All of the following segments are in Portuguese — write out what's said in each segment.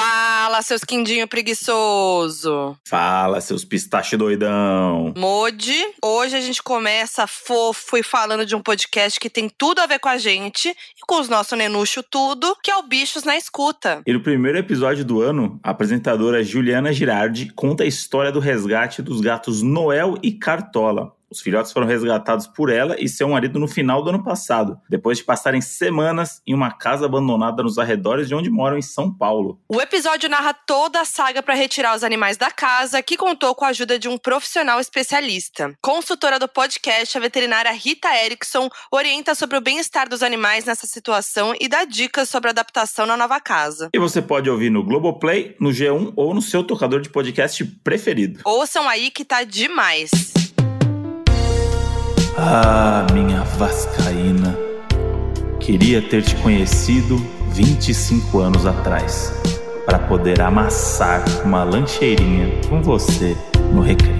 Fala, seus quindinho preguiçoso. Fala, seus pistache doidão. Modi, hoje a gente começa fofo e falando de um podcast que tem tudo a ver com a gente e com os nossos nenucho tudo, que é o Bichos na Escuta. E no primeiro episódio do ano, a apresentadora Juliana Girardi conta a história do resgate dos gatos Noel e Cartola. Os filhotes foram resgatados por ela e seu marido no final do ano passado, depois de passarem semanas em uma casa abandonada nos arredores de onde moram em São Paulo. O episódio narra toda a saga para retirar os animais da casa, que contou com a ajuda de um profissional especialista. Consultora do podcast, a veterinária Rita Erickson orienta sobre o bem-estar dos animais nessa situação e dá dicas sobre a adaptação na nova casa. E você pode ouvir no Globoplay, no G1 ou no seu tocador de podcast preferido. Ouçam aí que tá demais. Ah, minha Vascaína, queria ter te conhecido 25 anos atrás, para poder amassar uma lancheirinha com você no recreio.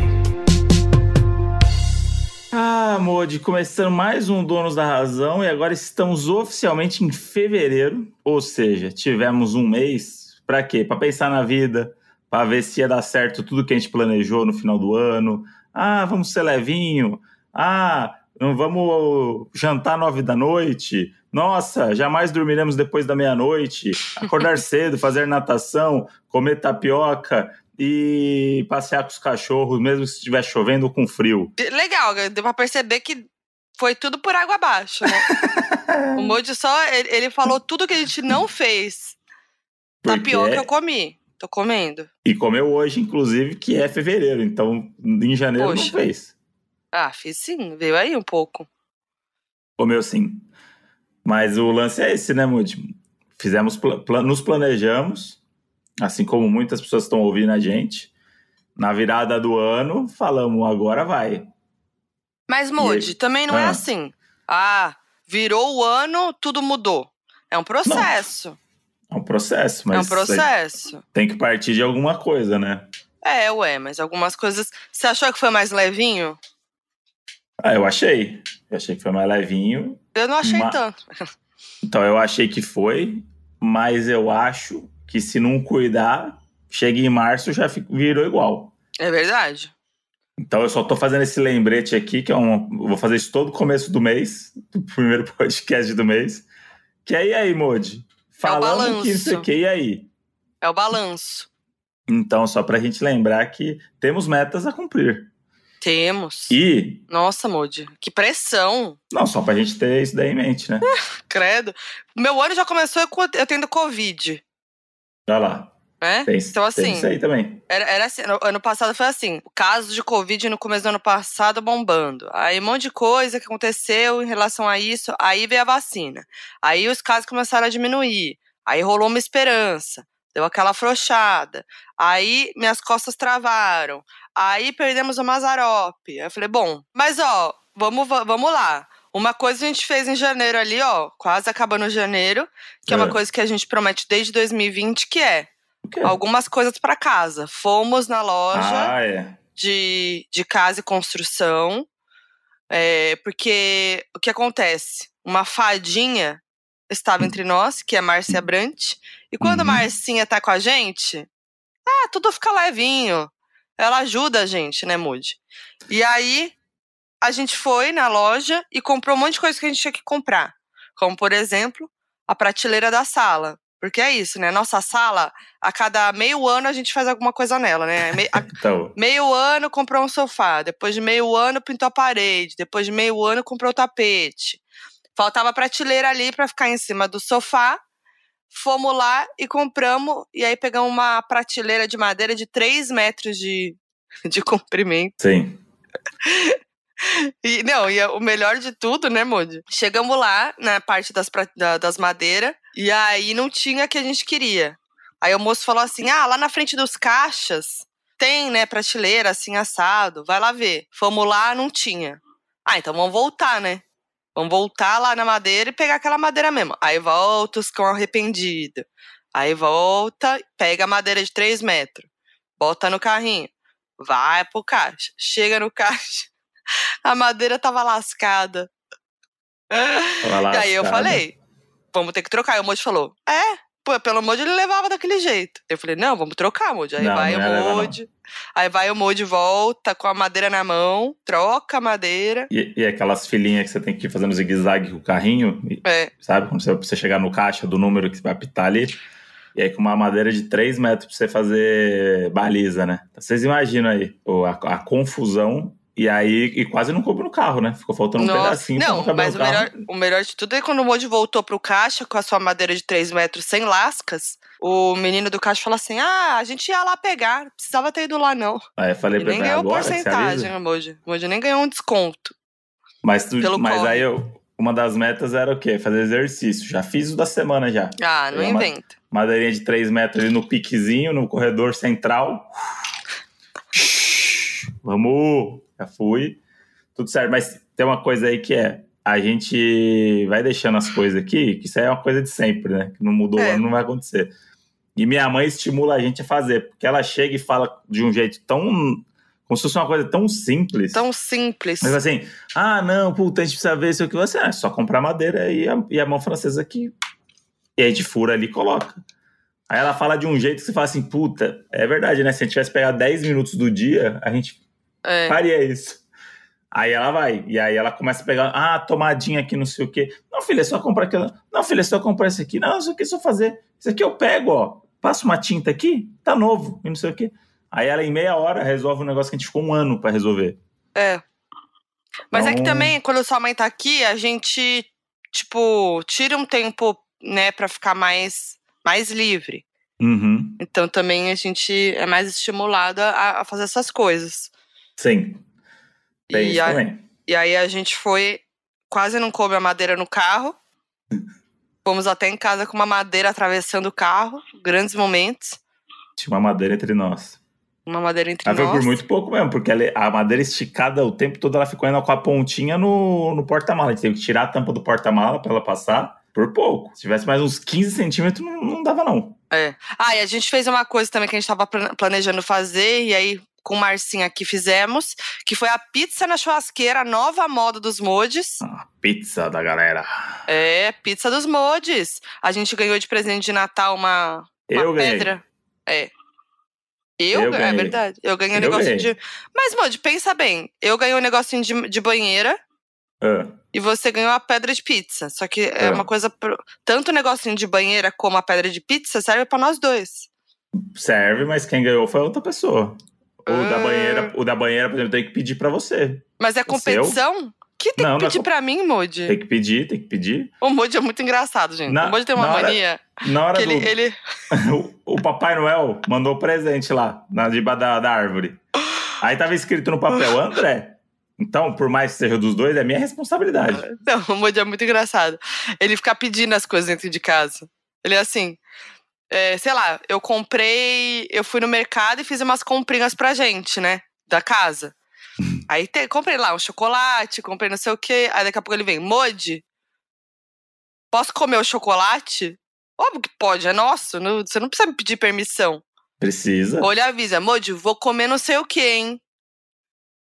Ah, Modi, começando mais um Donos da Razão e agora estamos oficialmente em fevereiro, ou seja, tivemos um mês para quê? Para pensar na vida, para ver se ia dar certo tudo que a gente planejou no final do ano. Ah, vamos ser levinho. Ah, não vamos jantar nove da noite. Nossa, jamais dormiremos depois da meia-noite. Acordar cedo, fazer natação, comer tapioca e passear com os cachorros, mesmo se estiver chovendo ou com frio. Legal, deu pra perceber que foi tudo por água abaixo, né? o Moji só, ele, ele, falou tudo que a gente não fez. Porque Tapioca eu comi. Tô comendo. E comeu hoje, inclusive, que é fevereiro. Então, em janeiro Poxa. não fez. Ah, fiz sim, veio aí um pouco. Comeu sim. Mas o lance é esse, né, Moody? Fizemos, pl nos planejamos, assim como muitas pessoas estão ouvindo a gente. Na virada do ano, falamos, agora vai. Mas, Moody, também não é ah. é assim. Ah, virou o ano, tudo mudou. É um processo. Não. É um processo, mas. É um processo. Tem que partir de alguma coisa, né? É, ué, mas algumas coisas. Você achou que foi mais levinho? Ah, eu achei. Eu achei que foi mais levinho. Eu não achei mas... tanto. Então, eu achei que foi, mas eu acho que se não cuidar, chega em março já virou igual. É verdade. Então eu só tô fazendo esse lembrete aqui, que é um. Vou fazer isso todo começo do mês, do primeiro podcast do mês. Que é e aí, Modi? Falando é que isso aqui, e aí? É o balanço. Então, só pra gente lembrar que temos metas a cumprir. Temos. E. Nossa, Moody, que pressão. Não, só pra gente ter isso daí em mente, né? Credo. Meu ano já começou eu tendo Covid. Olha lá. É? Tem, então, assim. Tem isso aí também. Era, era assim, no, ano passado foi assim: o caso de Covid no começo do ano passado bombando. Aí um monte de coisa que aconteceu em relação a isso. Aí veio a vacina. Aí os casos começaram a diminuir. Aí rolou uma esperança. Deu aquela afrouxada. Aí minhas costas travaram. Aí perdemos o Mazarope. Eu falei, bom, mas ó, vamos, vamos lá. Uma coisa a gente fez em janeiro ali, ó, quase acabando janeiro, que é, é uma coisa que a gente promete desde 2020, que é algumas coisas para casa. Fomos na loja ah, é. de, de casa e construção, é, porque o que acontece? Uma fadinha estava entre nós, que é Márcia Brant, e quando uhum. a Marcinha tá com a gente, ah, tudo fica levinho. Ela ajuda a gente, né, Moody? E aí, a gente foi na loja e comprou um monte de coisa que a gente tinha que comprar. Como, por exemplo, a prateleira da sala. Porque é isso, né? Nossa sala, a cada meio ano a gente faz alguma coisa nela, né? Me, então. Meio ano comprou um sofá, depois de meio ano pintou a parede, depois de meio ano comprou o tapete. Faltava prateleira ali para ficar em cima do sofá Fomos lá e compramos, e aí pegamos uma prateleira de madeira de 3 metros de, de comprimento. Sim. E, não, e o melhor de tudo, né, Moody? Chegamos lá, na parte das, das madeiras, e aí não tinha o que a gente queria. Aí o moço falou assim: ah, lá na frente dos caixas tem, né, prateleira assim assado, vai lá ver. Fomos lá, não tinha. Ah, então vamos voltar, né? Vamos voltar lá na madeira e pegar aquela madeira mesmo. Aí volta os cão arrependido. Aí volta, pega a madeira de 3 metros. Bota no carrinho. Vai pro caixa. Chega no caixa. A madeira tava lascada. Tava lascada. E aí eu falei, vamos ter que trocar. E o moço falou, é, pelo Modi ele levava daquele jeito. Eu falei, não, vamos trocar, Modi. Aí Não, vai não levar, o Modi. Aí vai o Modi, volta com a madeira na mão, troca a madeira. E, e aquelas filinhas que você tem que ir fazendo zigue-zague com o carrinho, e- É, sabe? Quando você, você chegar no caixa do número que você vai apitar ali. E aí com uma madeira de 3 metros pra você fazer baliza, né? Vocês imaginam aí a, a confusão. E aí, e quase não coube no carro, né? Ficou faltando um Nossa, pedacinho pra não, mas no o carro. melhor, o melhor de tudo é quando o Moji voltou pro caixa com a sua madeira de 3 metros sem lascas. O menino do caixa falou assim: Ah, a gente ia lá pegar, não precisava ter ido lá, não. Aí eu falei E pra nem ele, ganhou agora você porcentagem, avisa? o Moji. O Moji nem ganhou um desconto. Mas, tu- mas corre. aí eu, uma das metas era o quê? Fazer exercício. Já fiz o da semana já. Ah, não É uma- inventa. Madeirinha de 3 metros ali no piquezinho, no corredor central. Vamos! Já fui. Tudo certo. Mas tem uma coisa aí que é. A gente vai deixando as coisas aqui, que isso aí é uma coisa de sempre, né? Que não mudou, É. não vai acontecer. E minha mãe estimula a gente a fazer, porque ela chega e fala de um jeito tão. Como se fosse uma coisa tão simples. Tão simples. Mas assim, ah, não, puta, a gente precisa ver isso aqui. Você é só comprar madeira e a, e a mão francesa aqui. E a gente fura ali e coloca. Aí ela fala de um jeito que você fala assim, puta, é verdade, né? Se a gente tivesse pegado 10 minutos do dia, a gente É. faria isso. Aí ela vai, e aí ela começa a pegar, ah, tomadinha aqui, não sei o quê. Não, filha, é só comprar aquela. Não, filha, é só comprar isso aqui. Não, isso aqui é só fazer. Isso aqui eu pego, ó. Passo uma tinta aqui, tá novo, e não sei o quê. Aí ela, em meia hora, resolve um negócio que a gente ficou um ano pra resolver. É. Mas é que Então- também, quando sua mãe tá aqui, a gente, tipo, tira um tempo, né, pra ficar mais, mais livre. Uhum. Então também a gente é mais estimulado a, a fazer essas coisas. Sim. Tem E isso a- também. E aí a gente foi, quase não coube a madeira no carro. Fomos até em casa com uma madeira atravessando o carro, grandes momentos. Tinha uma madeira entre nós. Uma madeira entre Mas foi nós. por muito pouco mesmo, porque ela- a madeira esticada o tempo todo, ela ficou indo com a pontinha no, no porta-mala. A gente teve que tirar a tampa do porta-mala pra ela passar por pouco. Se tivesse mais uns 15 centímetros, não, não dava não. É. Ah, e a gente fez uma coisa também que a gente tava plan- planejando fazer, e aí com o Marcinho aqui fizemos, que foi a pizza na churrasqueira, a nova moda dos modes. Ah, pizza da galera. É, pizza dos modes. A gente ganhou de presente de Natal uma, uma Eu ganhei. pedra. É. Eu, Eu é ganhei. verdade. Eu ganhei um negocinho ganhei. de. Mas, Modi, pensa bem. Eu ganhei um negocinho de, de banheira e você ganhou a pedra de pizza. Só que é É. uma coisa. pro- Tanto o negocinho de banheira como a pedra de pizza serve pra nós dois. serve, mas quem ganhou foi outra pessoa. O, da Ah. banheira, o da banheira, por exemplo, tem que pedir pra você. Mas é competição? Que tem Não, que é pedir com- pra mim, Modi? Tem que pedir, tem que pedir. O Modi é muito engraçado, gente. Na- o Modi tem uma na hora- mania Na hora que do... ele, ele. o, o Papai Noel mandou presente lá, na diba da, da árvore. Aí tava escrito no papel, André. Então, por mais que seja dos dois, é minha responsabilidade. Não, o Modi é muito engraçado. Ele fica pedindo as coisas dentro de casa. Ele é assim. É, sei lá, eu comprei. Eu fui no mercado e fiz umas comprinhas pra gente, né? Da casa. Aí te- comprei lá um chocolate, comprei não sei o quê. Aí daqui a pouco ele vem, Modi, posso comer o chocolate? Óbvio que pode, é nosso. não- você não precisa me pedir permissão. Precisa. Ou ele avisa, Modi, vou comer não sei o quê, hein?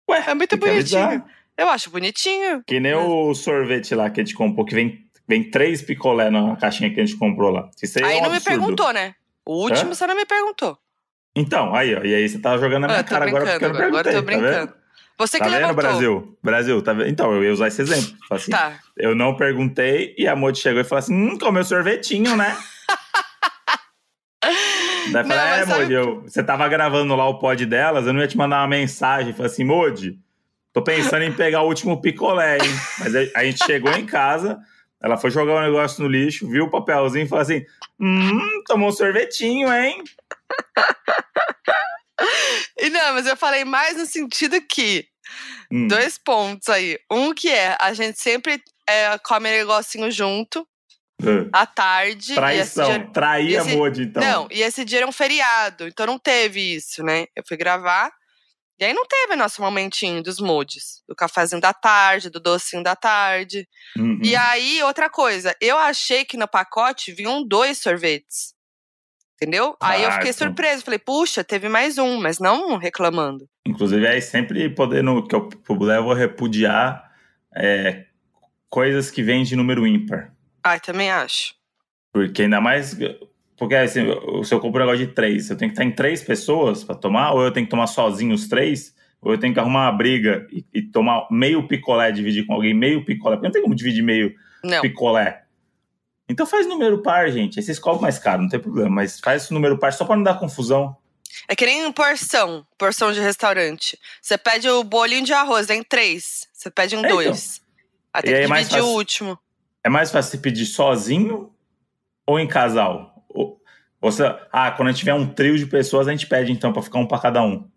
Ué, É muito bonitinho. Eu acho bonitinho. Que nem o sorvete lá que a gente comprou, que vem, vem três picolé na caixinha que a gente comprou lá. Isso aí, é Aí um não me absurdo. perguntou, né? O último Hã? você não me perguntou. Então, aí, ó. E aí você tava jogando na Ah, minha tô cara agora porque eu não agora, agora eu perguntei. tô tá brincando. vendo? Você Tá que vendo, levantou. Brasil? Brasil, tá vendo? Então, eu ia usar esse exemplo. Assim, Tá. Eu não perguntei e a Modi chegou e falou assim: hum, comeu sorvetinho, né? Daí eu Não, falei, é, Modi, eu- você tava gravando lá o pod delas, eu não ia te mandar uma mensagem. Falei assim, Modi, tô pensando em pegar o último picolé, hein? Mas aí a gente chegou em casa, ela foi jogar o negócio no lixo, viu o papelzinho e falou assim: hum, tomou um sorvetinho, hein? E não, mas eu falei mais no sentido que. Hum, Dois pontos aí. Um que é, a gente sempre é, come negocinho junto, ah, à tarde. Traição, dia- trair a esse- Modi, então. Não, e esse dia era um feriado, então não teve isso, né? Eu fui gravar. E aí não teve nosso momentinho dos modes. Do cafezinho da tarde, do docinho da tarde. Uhum. E aí, outra coisa, eu achei que no pacote vinham dois sorvetes. Entendeu? aí eu Ah, fiquei então. surpresa. Falei, puxa, teve mais um, mas não reclamando. Inclusive, aí sempre podendo, que eu levo a repudiar é, coisas que vêm de número ímpar. Ai, também acho. Porque ainda mais Porque assim, se eu compro um negócio de três, eu tenho que estar em três pessoas para tomar, ou eu tenho que tomar sozinho os três, ou eu tenho que arrumar uma briga e, e tomar meio picolé, dividir com alguém meio picolé, porque não tem como dividir meio Não. picolé. Então faz número par, gente. Aí vocês cobram mais caro, não tem problema, mas faz número par só para não dar confusão. É que nem porção, porção de restaurante. Você pede o bolinho de arroz, tem três. Você pede em É, então. dois. Aí tem E aí que é mais dividir o último. É mais fácil você pedir sozinho ou em casal? Ou, ah, quando a gente tiver um trio de pessoas, a gente pede então para ficar um para cada um.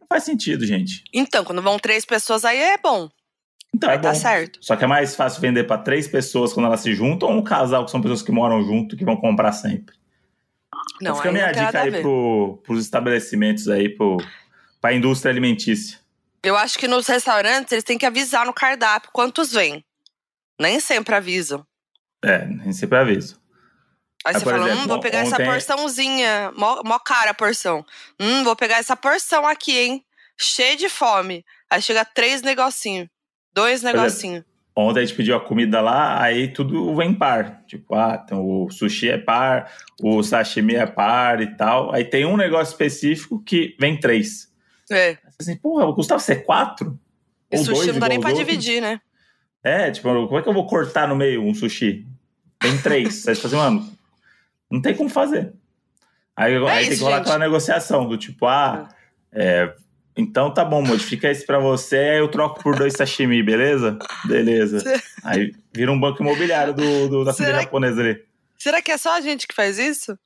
Não faz sentido, gente. Então, quando vão três pessoas, aí é bom. Então é Aí tá bom. certo. Só que é mais fácil vender para três pessoas quando elas se juntam ou um casal que são pessoas que moram junto que vão comprar sempre. Não, então fica a minha dica aí pro, pros estabelecimentos aí, pro, pra indústria alimentícia. Eu acho que nos restaurantes eles têm que avisar no cardápio quantos vêm. Nem sempre avisam. É, nem sempre aviso. Aí você fala, exemplo, hum, vou pegar essa ontem- porçãozinha, mó, mó cara a porção. Hum, vou pegar essa porção aqui, hein? Cheio de fome. Aí chega três negocinhos. Dois é. negocinhos. Ontem a gente pediu a comida lá, aí tudo vem par. Tipo, ah, então o sushi é par, o sashimi é par e tal. Aí tem um negócio específico que vem três. É. Assim, porra, custava ser quatro? E Ou sushi dois não dá nem pra outros? dividir, né? É, tipo, como é que eu vou cortar no meio um sushi? Tem três. Aí você fala assim, mano, não tem como fazer. Aí, aí tem É isso, que rolar gente. aquela negociação do tipo, ah, é, então tá bom, modifica esse pra você, aí eu troco por dois sashimi, beleza? Beleza. Aí vira um banco imobiliário do, do- da que- japonesa ali. Será que é só a gente que faz isso?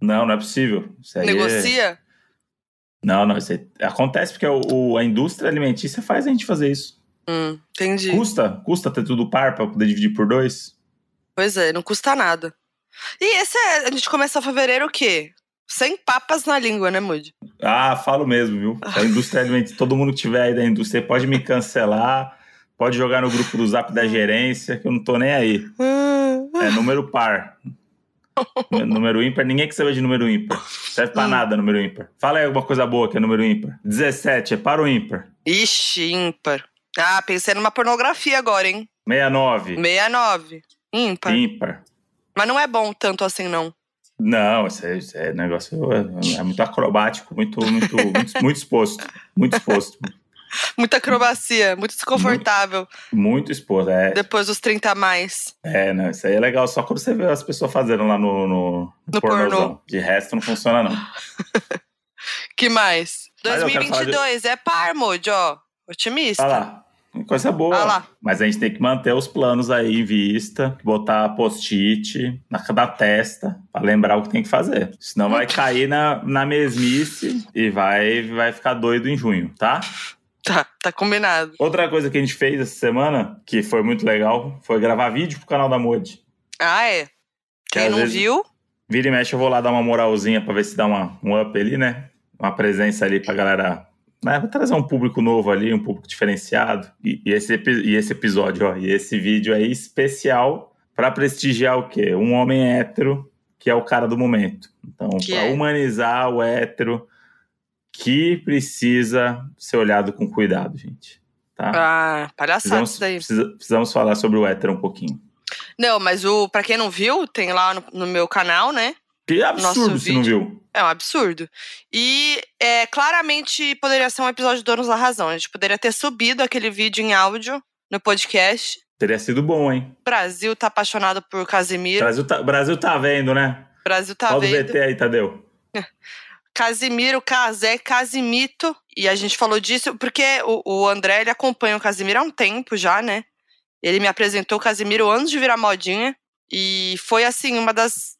Não, não é possível. Isso aí é- Negocia? Não, não, isso aí acontece porque o, o- a indústria alimentícia faz a gente fazer isso. Hum, entendi. Custa? Custa ter tudo par pra poder dividir por dois? Pois é, não custa nada. E esse é. A gente começa fevereiro o quê? Sem papas na língua, né, Moody? Ah, falo mesmo, viu? A indústria alimentícia, todo mundo que tiver aí da indústria pode me cancelar, pode jogar no grupo do zap da gerência, que eu não tô nem aí. É número par. número ímpar, ninguém que sabe de número ímpar. Serve pra Hum. nada número ímpar. Fala aí alguma coisa boa que é número ímpar. 17, é par ou ímpar? Ixi, ímpar. Ah, pensei numa pornografia agora, hein? 69, 69. Ímpar. ímpar. Mas não é bom tanto assim, não. Não, é, isso é negócio é, é muito acrobático, muito, muito, muito, muito exposto. Muito exposto. Muita acrobacia, muito desconfortável. Muito exposto. É, Depois dos 30 a mais. é, não, isso aí é legal só quando você vê as pessoas fazendo lá no, no, No pornozão. pornô. De resto não funciona, não. Que mais? Mas eu quero falar de- 2022 é par, Moody, ó. Otimista. Olha lá. Coisa boa. Lá. Mas a gente tem que manter os planos aí em vista, botar post-it na da testa pra lembrar o que tem que fazer. Senão vai cair na, na mesmice e vai, vai ficar doido em junho, tá? Tá, tá combinado. Outra coisa que a gente fez essa semana, que foi muito legal, foi gravar vídeo pro canal da Modi. Ah, é? Quem às não vezes- viu, Vira e mexe, eu vou lá dar uma moralzinha pra ver se dá uma, um up ali, né? Uma presença ali pra galera. Né? Vou trazer um público novo ali, um público diferenciado. E, e esse, e esse episódio, ó, e esse vídeo aí especial pra prestigiar o quê? Um homem hétero, que é o cara do momento. Então, pra é? humanizar o hétero que precisa ser olhado com cuidado, gente. Tá? Ah, palhaçada precisamos, isso daí. precisa- precisamos falar sobre o hétero um pouquinho. Não, mas o para quem não viu, tem lá no, no meu canal, né? Que absurdo se não viu. É um absurdo. E é, claramente poderia ser um episódio de Donos da Razão. A gente poderia ter subido aquele vídeo em áudio no podcast. Teria sido bom, hein? O Brasil tá apaixonado por O Casimiro. Brasil tá, Brasil tá vendo, né? O Brasil tá do vendo. VT aí, Tadeu. Casimiro, Casé, Casimito. E a gente falou disso porque o, o André ele acompanha o Casimiro há um tempo já, né? Ele me apresentou o Casimiro antes de virar modinha. E foi assim, uma das,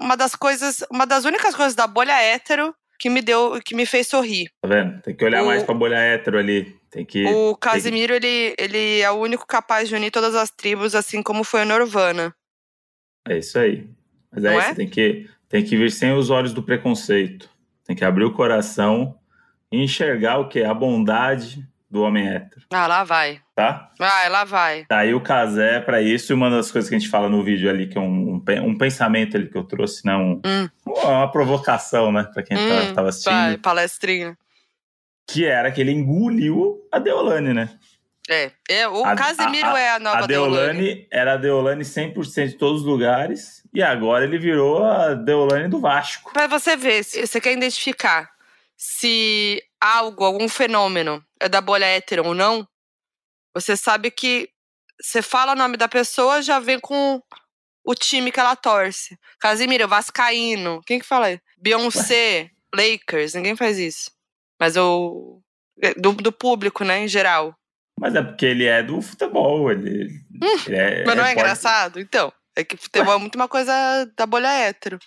uma das coisas, uma das únicas coisas da bolha hétero que me deu, que me fez sorrir. Tá vendo? Tem que olhar O- mais pra bolha hétero ali. Tem que. O Casimiro, ele, ele é o único capaz de unir todas as tribos, assim como foi o Norvana. É isso aí. Mas aí Não você é? tem que, tem que vir sem os olhos do preconceito. Tem que abrir o coração e enxergar o que? A bondade do homem hétero, Ah, lá vai. tá? Vai, lá vai. Tá aí o casé pra isso. E uma das coisas que a gente fala no vídeo ali, que é um, um, um pensamento ali que eu trouxe, né? Um, Hum. uma provocação, né? Pra quem tá, Hum, tava assistindo. vai, palestrinha. Que era que ele engoliu a Deolane, né? É, é o a, Casemiro a, a, é a nova a Deolane. Deolane. Era a Deolane 100% de todos os lugares. E agora ele virou a Deolane do Vasco. Pra você ver, se você quer identificar se algo, algum fenômeno é da bolha hétero ou não, você sabe que você fala o nome da pessoa, já vem com o time que ela torce. Casimiro, Vascaíno. Quem que fala? Beyoncé, Lakers. Ninguém faz isso. Mas o. Do, do público, né, em geral. Mas é porque ele é do futebol. Ele, hum, ele é, mas não é, é engraçado? Então. É que futebol é muito uma coisa da bolha hétero.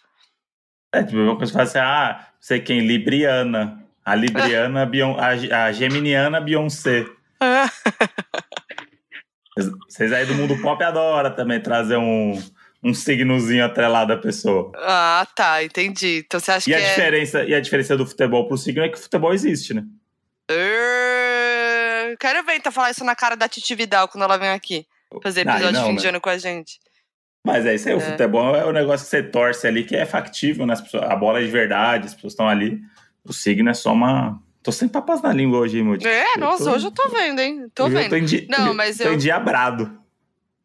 É, tipo, uma coisa que fala assim, ah, sei quem, Libriana. A Libriana, a, a Geminiana Beyoncé. Vocês aí do mundo pop adoram também trazer um, um signozinho atrelado à pessoa. Ah, tá, entendi. Então você acha e que. A é... diferença, e a diferença do futebol pro signo é que o futebol existe, né? Uh, quero ver então falar isso na cara da Titi Vidal quando ela vem aqui. Fazer episódio não, de fim de ano com a gente. Mas é isso aí, é. o futebol é o negócio que você torce ali, que é factível, né? Pessoas, a bola é de verdade, as pessoas estão ali. O signo é só uma. Tô sem papas na língua hoje, hein, Moody? É, nossa, tô... hoje eu tô vendo, hein? Tô hoje vendo. Eu tô indi... Não, mas tô eu. endiabrado.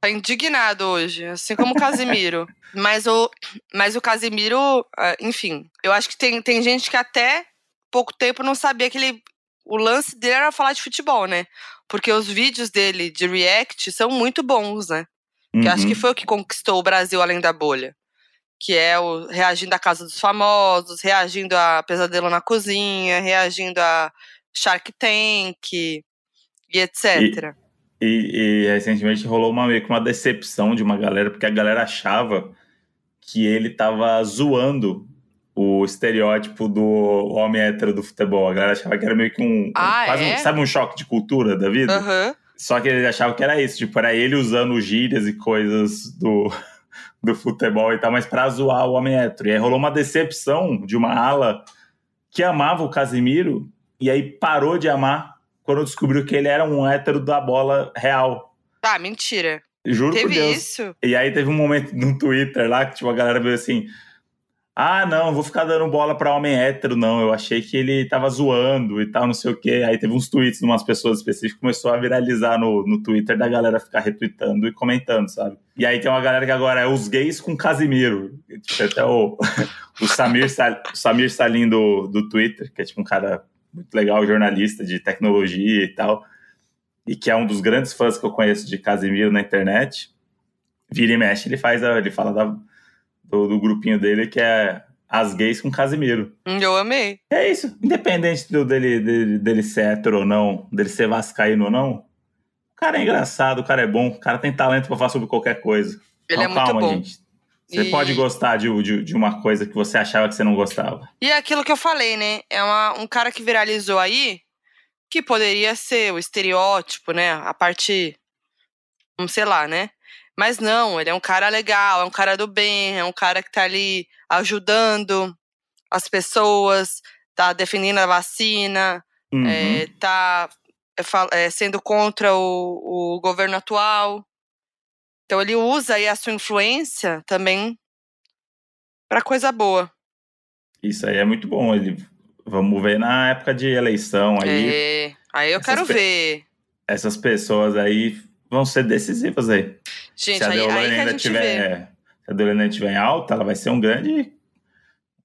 Tá indignado hoje, assim como o Casimiro. mas, o, mas o Casimiro, ah, enfim, eu acho que tem, tem gente que até pouco tempo não sabia que ele. O lance dele era falar de futebol, né? Porque os vídeos dele de react são muito bons, né? Uhum. Que acho que uhum. foi o que conquistou o Brasil além da bolha. Que é o reagindo à Casa dos Famosos, reagindo a Pesadelo na Cozinha, reagindo a Shark Tank e etc. E, e, recentemente rolou uma, meio que uma decepção de uma galera, porque a galera achava que ele tava zoando o estereótipo do homem hétero do futebol. A galera achava que era meio que um. Ah, é? um, sabe um choque de cultura da vida? Uhum. Só que eles achavam que era isso, tipo, era ele usando gírias e coisas do, do futebol e tal, mas pra zoar o homem hétero. E aí rolou uma decepção de uma ala que amava o Casimiro e aí parou de amar quando descobriu que ele era um hétero da bola real. Ah, mentira. Juro teve por Deus. isso? E aí teve um momento no Twitter lá que tipo, a galera veio assim: Ah, não, vou ficar dando bola pra homem hétero, não. Eu achei que ele tava zoando e tal, não sei o quê. Aí teve uns tweets de umas pessoas específicas começou a viralizar no, no Twitter da galera ficar retweetando e comentando, sabe? E aí tem uma galera que agora é os gays com Casimiro. Tipo, até o, o Samir, o Samir Salim do, do Twitter, que é tipo um cara muito legal, jornalista de tecnologia e tal, e que é um dos grandes fãs que eu conheço de Casimiro na internet. Vira e mexe, ele faz, ele fala da, do, do, grupinho dele que é as gays com Casimiro. Eu amei. É isso, independente do, dele, dele, dele ser hétero ou não, dele ser vascaíno ou não, o cara é engraçado, o cara é bom, o cara tem talento para falar sobre qualquer coisa. Ele então, é calma, muito bom. Gente. Você e... pode gostar de, de, de, uma coisa que você achava que você não gostava. E é aquilo que eu falei, né? É uma, um cara que viralizou aí, que poderia ser o estereótipo, né? A parte. Sei lá, né? Mas não, ele é um cara legal, é um cara do bem, é um cara que tá ali ajudando as pessoas, tá defendendo a vacina, uhum. é, tá é, é sendo contra o, o governo atual. Então ele usa aí a sua influência também para coisa boa. Isso aí é muito bom. Ele, vamos ver na época de eleição aí. É, aí eu quero ver. Essas pessoas aí vão ser decisivas aí. Gente, se a aí ainda tiver, vê. se a Deolane estiver em alta, ela vai ser um grande,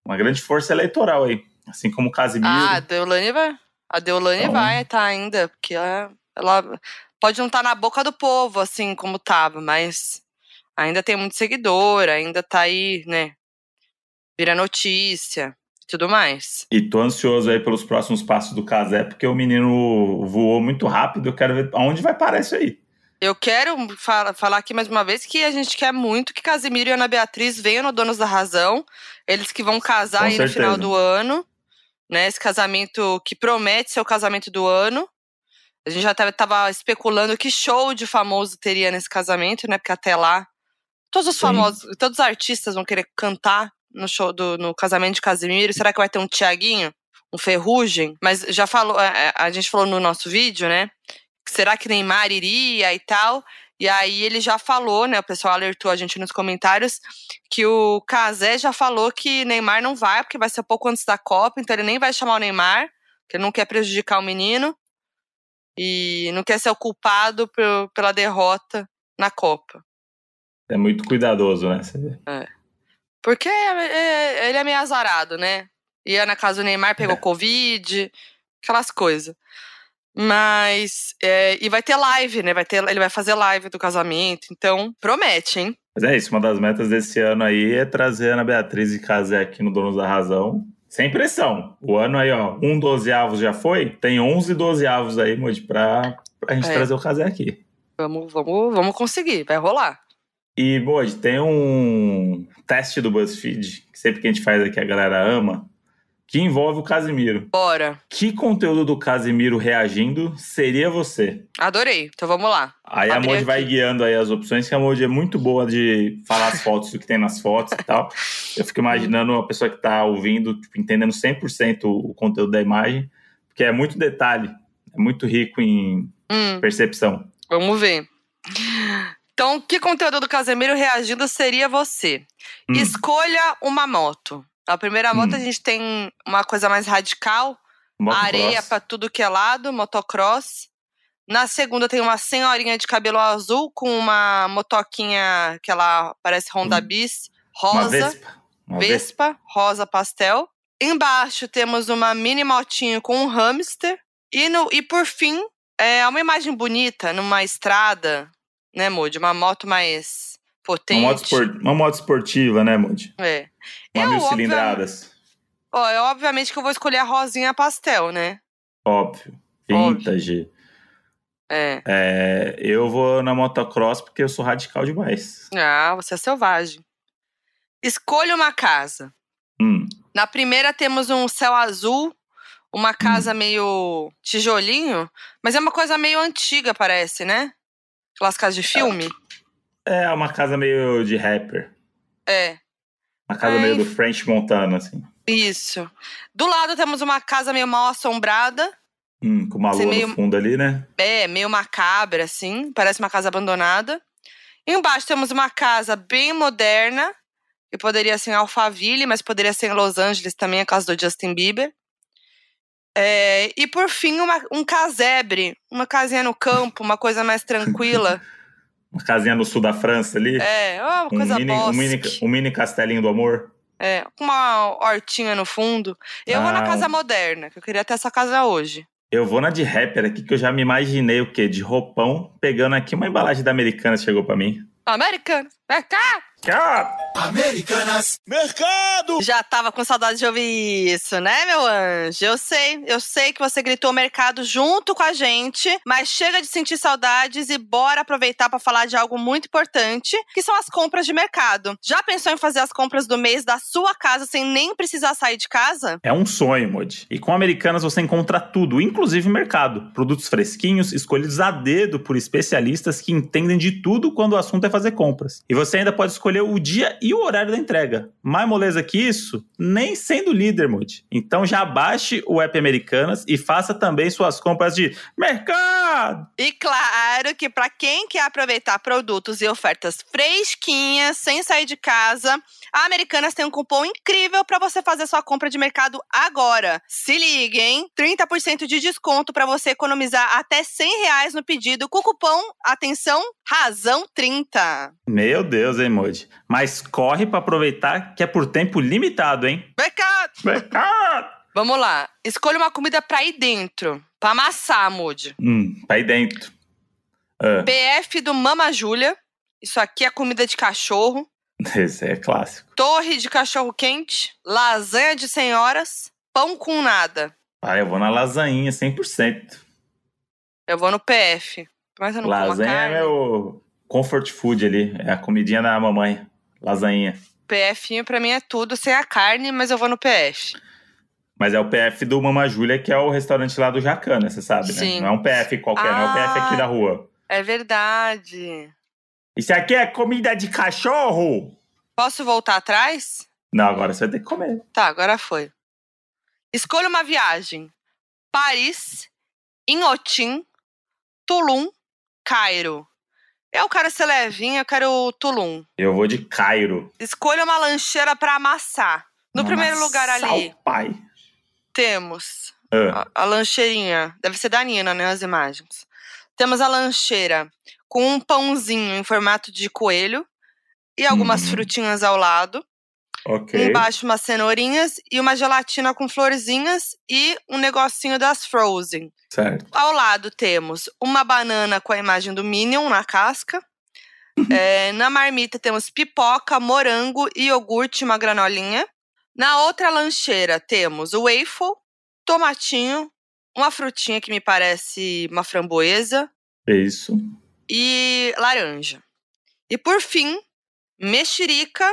uma grande força eleitoral aí, assim como o Casimiro. Ah, a Deolane vai, a Deolane então, vai estar tá ainda, porque ela, ela pode não estar tá na boca do povo, assim como tava, mas ainda tem muito seguidor, ainda tá aí, né? Vira notícia tudo mais. E tô ansioso aí pelos próximos passos do Casé, porque o menino voou muito rápido. Eu quero ver aonde vai parar isso aí. Eu quero fala, falar aqui mais uma vez que a gente quer muito que Casimiro e Ana Beatriz venham no Donos da Razão. Eles que vão casar Com aí certeza. no final do ano. Né, esse casamento que promete ser o casamento do ano. A gente já estava especulando que show de famoso teria nesse casamento, né? Porque até lá, todos os Sim. famosos, todos os artistas vão querer cantar no show do no casamento de Casimiro. Será que vai ter um Tiaguinho? Um Ferrugem? Mas já falou, a, é, é, a gente falou no nosso vídeo, né? Será que Neymar iria e tal? E aí ele já falou, né? O pessoal alertou a gente nos comentários que o Casé já falou que Neymar não vai, porque vai ser pouco antes da Copa, então ele nem vai chamar o Neymar, que ele não quer prejudicar o menino. e não quer ser o culpado por, pela derrota na Copa. É muito cuidadoso, né? É. Porque é, é, ele é meio azarado, né? Ia na casa do Neymar, pegou é. Covid, aquelas coisas. Mas. É, e vai ter live, né? Vai ter, ele vai fazer live do casamento. Então, promete, hein? Mas é isso, uma das metas desse ano aí é trazer a Ana Beatriz e Casé aqui no Donos da Razão. Sem pressão. O ano aí, ó, um dozeavos já foi, tem onze dozeavos aí, Moody, pra, pra gente é. trazer o Casé aqui. Vamos, vamos, vamos conseguir, vai rolar. E, Moody, tem um teste do BuzzFeed, que sempre que a gente faz aqui a galera ama, que envolve o Casimiro. Bora. Que conteúdo do Casimiro reagindo seria você? Adorei. Então vamos lá. Aí Abri a Moji vai guiando aí as opções, que a Moji é muito boa de falar as fotos do que tem nas fotos e tal. Eu fico imaginando uma pessoa que tá ouvindo, tipo, entendendo 100% o conteúdo da imagem, porque é muito detalhe, é muito rico em hum. percepção. Vamos ver. Então, que conteúdo do Casemiro reagindo seria você? Hum. Escolha uma moto. A primeira moto hum. a gente tem uma coisa mais radical, motocross. areia para tudo que é lado, motocross. Na segunda tem uma senhorinha de cabelo azul com uma motoquinha que ela parece Honda hum. Bis, rosa. Uma Vespa. Uma Vespa, Vespa, rosa pastel. Embaixo temos uma mini motinho com um hamster. E, no, e por fim, é uma imagem bonita numa estrada, né, Moody? Uma moto mais potente. Uma moto, esport... uma moto esportiva, né, Moody? É. Uma eu, mil cilindradas. Ó, é obviamente que eu vou escolher a rosinha pastel, né? Óbvio. Vintage. É. é. Eu vou na motocross porque eu sou radical demais. Ah, você é selvagem. Escolha uma casa. Hum. Na primeira temos um céu azul, uma casa hum. meio tijolinho, mas é uma coisa meio antiga, parece, né? Aquelas casas de filme. É, é uma casa meio de rapper. É. Uma casa meio do French Montana, assim. Isso. Do lado temos uma casa meio mal assombrada. Hum, com uma assim, lua meio... no fundo ali, né? É, meio macabra, assim. Parece uma casa abandonada. Embaixo temos uma casa bem moderna, que poderia ser em Alphaville, mas poderia ser em Los Angeles também, a casa do Justin Bieber. É, e por fim, uma, um casebre, uma casinha no campo, uma coisa mais tranquila. Uma casinha no sul da França ali. É, uma coisa um mini, um mini, um mini castelinho do amor. É, com uma hortinha no fundo. Eu ah. vou na ah. casa moderna, que eu queria ter essa casa hoje. Eu vou na de rapper aqui, que eu já me imaginei o quê? De roupão, pegando aqui uma embalagem da Americana chegou para mim. Americana, vai cá! Americanas Mercado! Já tava com saudade de ouvir isso, né, meu anjo? Eu sei, eu sei que você gritou mercado junto com a gente, mas chega de sentir saudades e bora aproveitar para falar de algo muito importante, que são as compras de mercado. Já pensou em fazer as compras do mês da sua casa sem nem precisar sair de casa? É um sonho, Mod. E com Americanas você encontra tudo, inclusive mercado. Produtos fresquinhos, escolhidos a dedo por especialistas que entendem de tudo quando o assunto é fazer compras. E você ainda pode escolher o dia e o horário da entrega. Mais moleza que isso, nem sendo líder, Moody. Então já baixe o app Americanas e faça também suas compras de mercado. E claro que para quem quer aproveitar produtos e ofertas fresquinhas, sem sair de casa, a Americanas tem um cupom incrível para você fazer sua compra de mercado agora. Se liga, hein? 30% de desconto para você economizar até 100 reais no pedido com o cupom, atenção, razão 30. Meu Deus, hein, Moody. Mas corre para aproveitar que é por tempo limitado, hein? Mercado! Mercado! Vamos lá. Escolha uma comida pra ir dentro. Pra amassar, Moody. Hum, pra ir dentro. Uh. Ah. PF do Mama Júlia. Isso aqui é comida de cachorro. Esse é clássico. Torre de cachorro quente. Lasanha de senhoras. Pão com nada. Ah, eu vou na lasanha, 100%. Eu vou no PF. Mas eu não Lasanha é meu comfort food ali. É a comidinha da mamãe lasanha. PF pra mim é tudo, sem a carne, mas eu vou no PF. Mas é o PF do Mama Júlia, que é o restaurante lá do Jacana, você sabe, Sim. né? Não é um PF qualquer, ah, não é o PF aqui da rua. É verdade. Isso aqui é comida de cachorro! Posso voltar atrás? Não, agora você vai ter que comer. Tá, agora foi. Escolha uma viagem. Paris, Inhotim, Tulum, Cairo. Eu quero ser levinho, eu quero Tulum. Eu vou de Cairo. Escolha uma lancheira para amassar. No primeiro lugar ali. pai. Temos Ah, A, a lancheirinha. Deve ser da Nina, né? As imagens. Temos a lancheira com um pãozinho em formato de coelho e algumas Uhum. frutinhas ao lado. ok. Embaixo umas cenourinhas e uma gelatina com florzinhas e um negocinho das Frozen. Certo. Ao lado temos uma banana com a imagem do Minion na casca. É, na marmita temos pipoca, morango e iogurte, uma granolinha. Na outra lancheira temos o waffle, tomatinho, uma frutinha que me parece uma framboesa Isso. E laranja. E por fim, mexerica,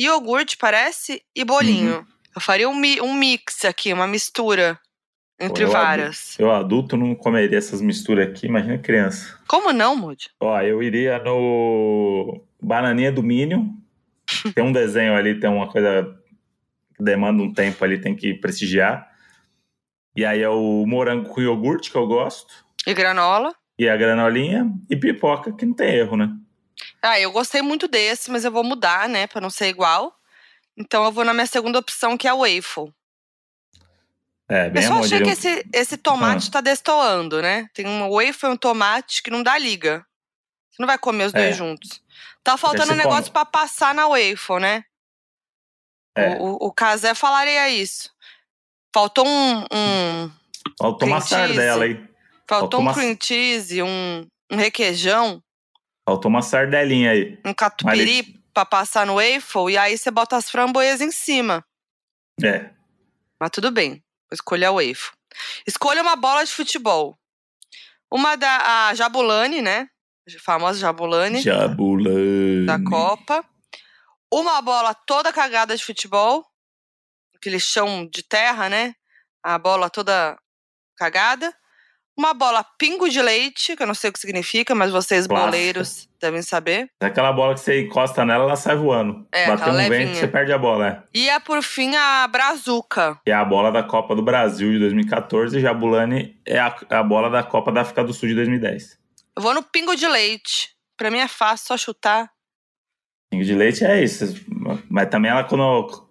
iogurte, parece, e bolinho. Eu faria um, mi- um mix aqui, uma mistura entre eu várias. Eu adulto não comeria essas misturas aqui, imagina criança. Como não, Moody? Ó, eu iria no Bananinha do Minion. Tem um desenho ali, tem uma coisa que demanda um tempo ali, tem que prestigiar. E aí é o morango com iogurte, que eu gosto. E granola. E a granolinha. E pipoca, que não tem erro, né? Ah, eu gostei muito desse, mas eu vou mudar, né, Pra não ser igual. Então eu vou na minha segunda opção, que é o waffle. É, bem eu só achei que esse, esse tomate Ah. tá destoando, né? Tem um waffle e um tomate que não dá liga. Você não vai comer os É. dois juntos. Tá faltando um negócio come. pra passar na waffle, né? É. O, o, Casé falaria isso. Faltou um, um- Faltou uma sardela aí. Faltou Faltou um uma- cream cheese, um, um requeijão, Faltou uma sardelinha aí. um catupiry pra passar no waffle e aí você bota as framboesas em cima. É. Mas tudo bem, vou escolher a waffle. Escolha uma bola de futebol. Uma da a Jabulani, né? A famosa Jabulani Jabulani. da Copa. Uma bola toda cagada de futebol. Aquele chão de terra, né? A bola toda cagada. Uma bola pingo de leite, que eu não sei o que significa, mas vocês Clássica. boleiros devem saber. É aquela bola que você encosta nela, ela sai voando. É, Bateu um vento, levinha. você perde a bola, né? E a, por fim, a Brazuca. Que é a bola da Copa do Brasil de 2014 e Jabulani é a, a bola da Copa da África do Sul de 2010. Eu vou no pingo de leite. Pra mim é fácil, só chutar. Pingo de leite é isso. Mas também ela, quando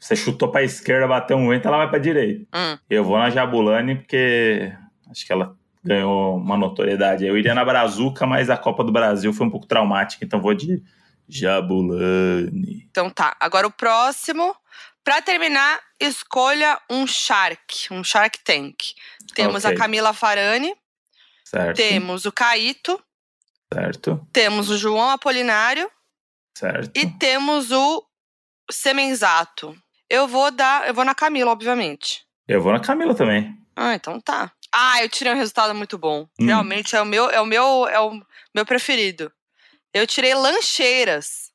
você chutou pra esquerda, bateu um vento, ela vai pra direita. Hum. Eu vou na Jabulani porque acho que ela ganhou uma notoriedade. Eu iria na Brazuca, mas a Copa do Brasil foi um pouco traumática, então vou de Jabulani. Então tá. Agora o próximo. Pra terminar, escolha um Shark, um Shark Tank. Temos Ok. a Camila Farani, Certo? temos o Caíto, Certo? temos o João Apolinário Certo? e temos o Semenzato. Eu vou dar, eu vou na Camila, obviamente. Eu vou na Camila também. Ah, então tá. Ah, eu tirei um resultado muito bom. Hum. Realmente é o meu, é o meu, é o meu preferido. Eu tirei lancheiras.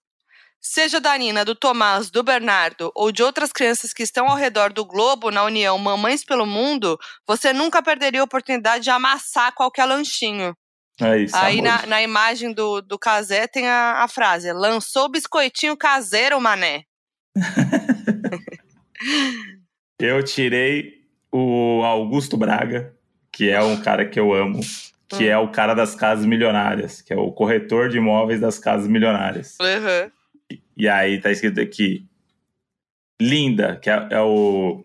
Seja da Nina, do Tomás, do Bernardo ou de outras crianças que estão ao redor do globo na União Mamães pelo Mundo, você nunca perderia a oportunidade de amassar qualquer lanchinho. É isso. Aí na, na imagem do, do Casé tem a, a frase: lançou biscoitinho caseiro, mané. Eu tirei o Augusto Braga, que é um cara que eu amo, que é o cara das casas milionárias, que é o corretor de imóveis das casas milionárias. Uhum. E aí tá escrito aqui, linda, que é, é o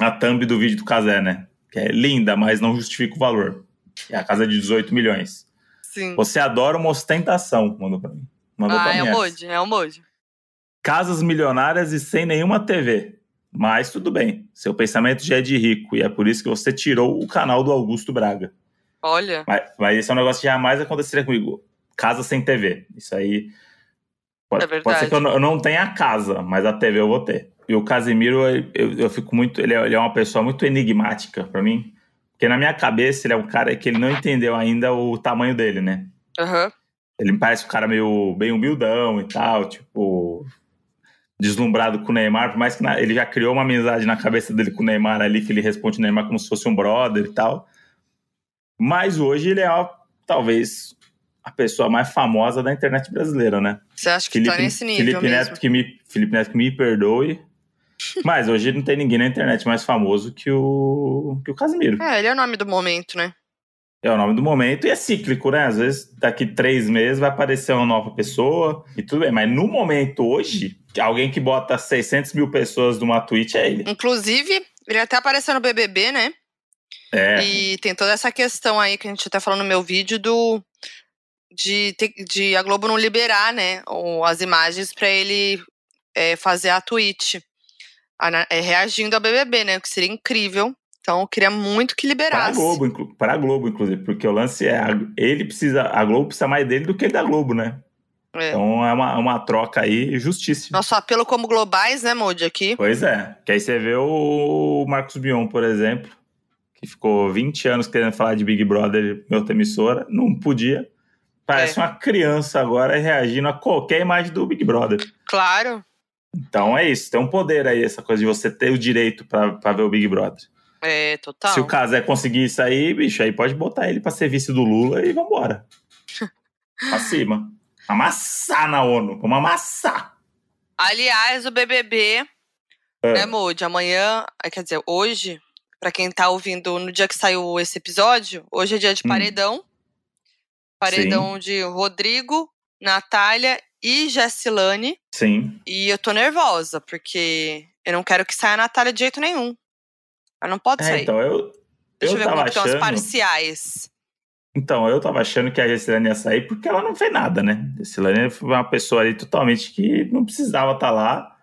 a thumb do vídeo do Casé, né? Que é linda, mas não justifica o valor. É a casa de 18 milhões. Sim. Você adora uma ostentação, mandou pra mim. Mandou Ah, pra é mim essa. Moody, é Moody. Casas milionárias e sem nenhuma TV. Mas tudo bem, seu pensamento já é de rico e é por isso que você tirou o canal do Augusto Braga. Olha. Mas, mas esse é um negócio que jamais aconteceria comigo. Casa sem TV. Isso aí. Pode, É verdade. pode ser que eu não, eu não tenha a casa, mas a TV eu vou ter. E o Casimiro, eu, eu fico muito. Ele é, ele é uma pessoa muito enigmática pra mim. Porque na minha cabeça ele é um cara que ele não entendeu ainda o tamanho dele, né? Aham. Ele me parece um cara meio bem humildão e tal, tipo. Deslumbrado com o Neymar, por mais que na- ele já criou uma amizade na cabeça dele com o Neymar ali, que ele responde o Neymar como se fosse um brother e tal. Mas hoje ele é, ó, talvez, a pessoa mais famosa da internet brasileira, né? Você acha que tá nesse nível Felipe mesmo? Neto, que me, Felipe Neto que me perdoe. Mas hoje não tem ninguém na internet mais famoso que o, que o Casimiro. É, ele é o nome do momento, né? É o nome do momento e é cíclico, né? Às vezes daqui três meses vai aparecer uma nova pessoa e tudo bem. Mas no momento hoje, alguém que bota 600 mil pessoas numa Twitch é ele. Inclusive, Ele até apareceu no BBB, né? É. E tem toda essa questão aí que a gente até falou no meu vídeo do de, de a Globo não liberar, né, as imagens para ele é, fazer a tweet a, é, reagindo ao BBB, né, o que seria incrível. Então, eu queria muito que liberasse. Para a Globo, para a Globo, inclusive, porque o lance é ele precisa, a Globo precisa mais dele do que ele da Globo, né? É. Então é uma, uma troca aí justíssima. Nosso apelo como globais, né, Moody, aqui? Pois é. Que aí você vê o Marcos Bion, por exemplo, que ficou 20 anos querendo falar de Big Brother em outra emissora, não podia. Parece é. uma criança agora reagindo a qualquer imagem do Big Brother. Claro. Então é isso, tem um poder aí, essa coisa de você ter o direito para ver o Big Brother. É, total. Se o caso é conseguir isso aí, bicho, aí pode botar ele para ser vice do Lula e vambora. pra cima. Amassar na ONU, vamos amassar. Aliás, o BBB, é. né, Moody? Amanhã, quer dizer, hoje, para quem tá ouvindo no dia que saiu esse episódio, hoje é dia de hum. paredão. Paredão Sim. de Rodrigo, Natália e Jessilane. Sim. E eu tô nervosa, porque eu não quero que saia a Natália de jeito nenhum. Ela não pode é, sair. Então, eu. Deixa eu, eu ver como achando... estão as parciais. Então, eu tava achando que a Jessilane ia sair porque ela não fez nada, né? A Jessilane foi uma pessoa ali totalmente que não precisava estar tá lá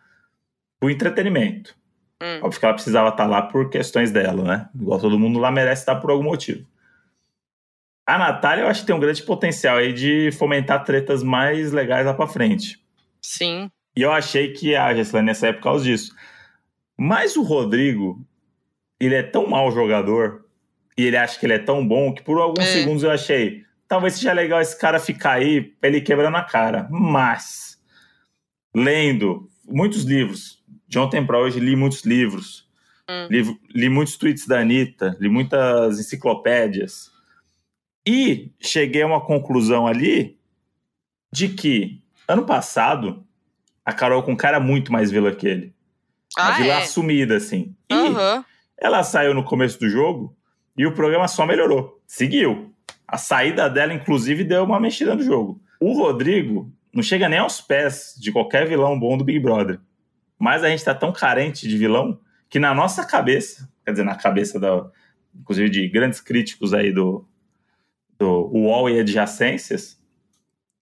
por entretenimento. Hum. Óbvio que ela precisava estar tá lá por questões dela, né? Igual todo mundo lá merece estar por algum motivo. A Natália, eu acho que tem um grande potencial aí de fomentar tretas mais legais lá pra frente. Sim. E eu achei que a Jessilane ia sair por causa disso. Mas o Rodrigo, ele é tão mau jogador e ele acha que ele é tão bom que por alguns é. segundos eu achei, talvez seja legal esse cara ficar aí pra ele quebrando a cara. Mas, lendo muitos livros, de ontem pra hoje li muitos livros, hum. li, li muitos tweets da Anitta, li muitas enciclopédias, e cheguei a uma conclusão ali de que ano passado a Carol com cara muito mais vila que ele. Ah, a vila é? assumida, assim. E uhum. Ela saiu no começo do jogo e o programa só melhorou. Seguiu. A saída dela, inclusive, deu uma mexida no jogo. O Rodrigo não chega nem aos pés de qualquer vilão bom do Big Brother. Mas a gente tá tão carente de vilão que na nossa cabeça, quer dizer, na cabeça da, inclusive de grandes críticos aí do, do UOL e adjacências,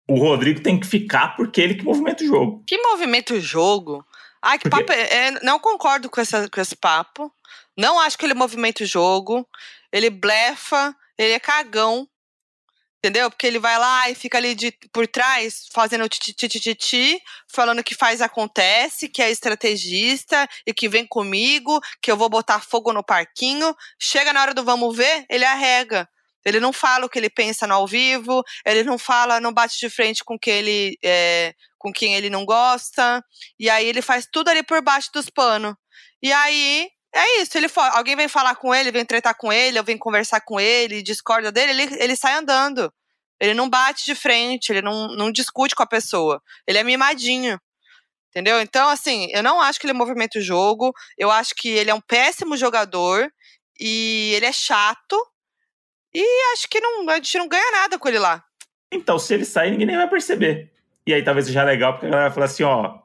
o Rodrigo tem que ficar porque ele que movimenta o jogo. Que movimenta o jogo? Ai, que porque... papo. É, é, não concordo com, essa, com esse papo. Não acho que ele movimenta o jogo ele blefa, ele é cagão. Entendeu? Porque ele vai lá e fica ali de, por trás, fazendo tititi, falando que faz acontece, que é estrategista e que vem comigo, que eu vou botar fogo no parquinho. Chega na hora do vamos ver, ele arrega. Ele não fala o que ele pensa no ao vivo, ele não fala, não bate de frente com que ele é, com quem ele não gosta. E aí ele faz tudo ali por baixo dos panos. E aí é isso, ele alguém vem falar com ele, vem tretar com ele, ou vem conversar com ele, discorda dele, ele, ele sai andando. Ele não bate de frente, ele não, não discute com a pessoa. Ele é mimadinho. Entendeu? Então, assim, eu não acho que ele movimenta o jogo. Eu acho que ele é um péssimo jogador. E ele é chato. E acho que não, a gente não ganha nada com ele lá. Então, se ele sair, ninguém nem vai perceber. E aí talvez seja legal, porque a galera vai falar assim, ó.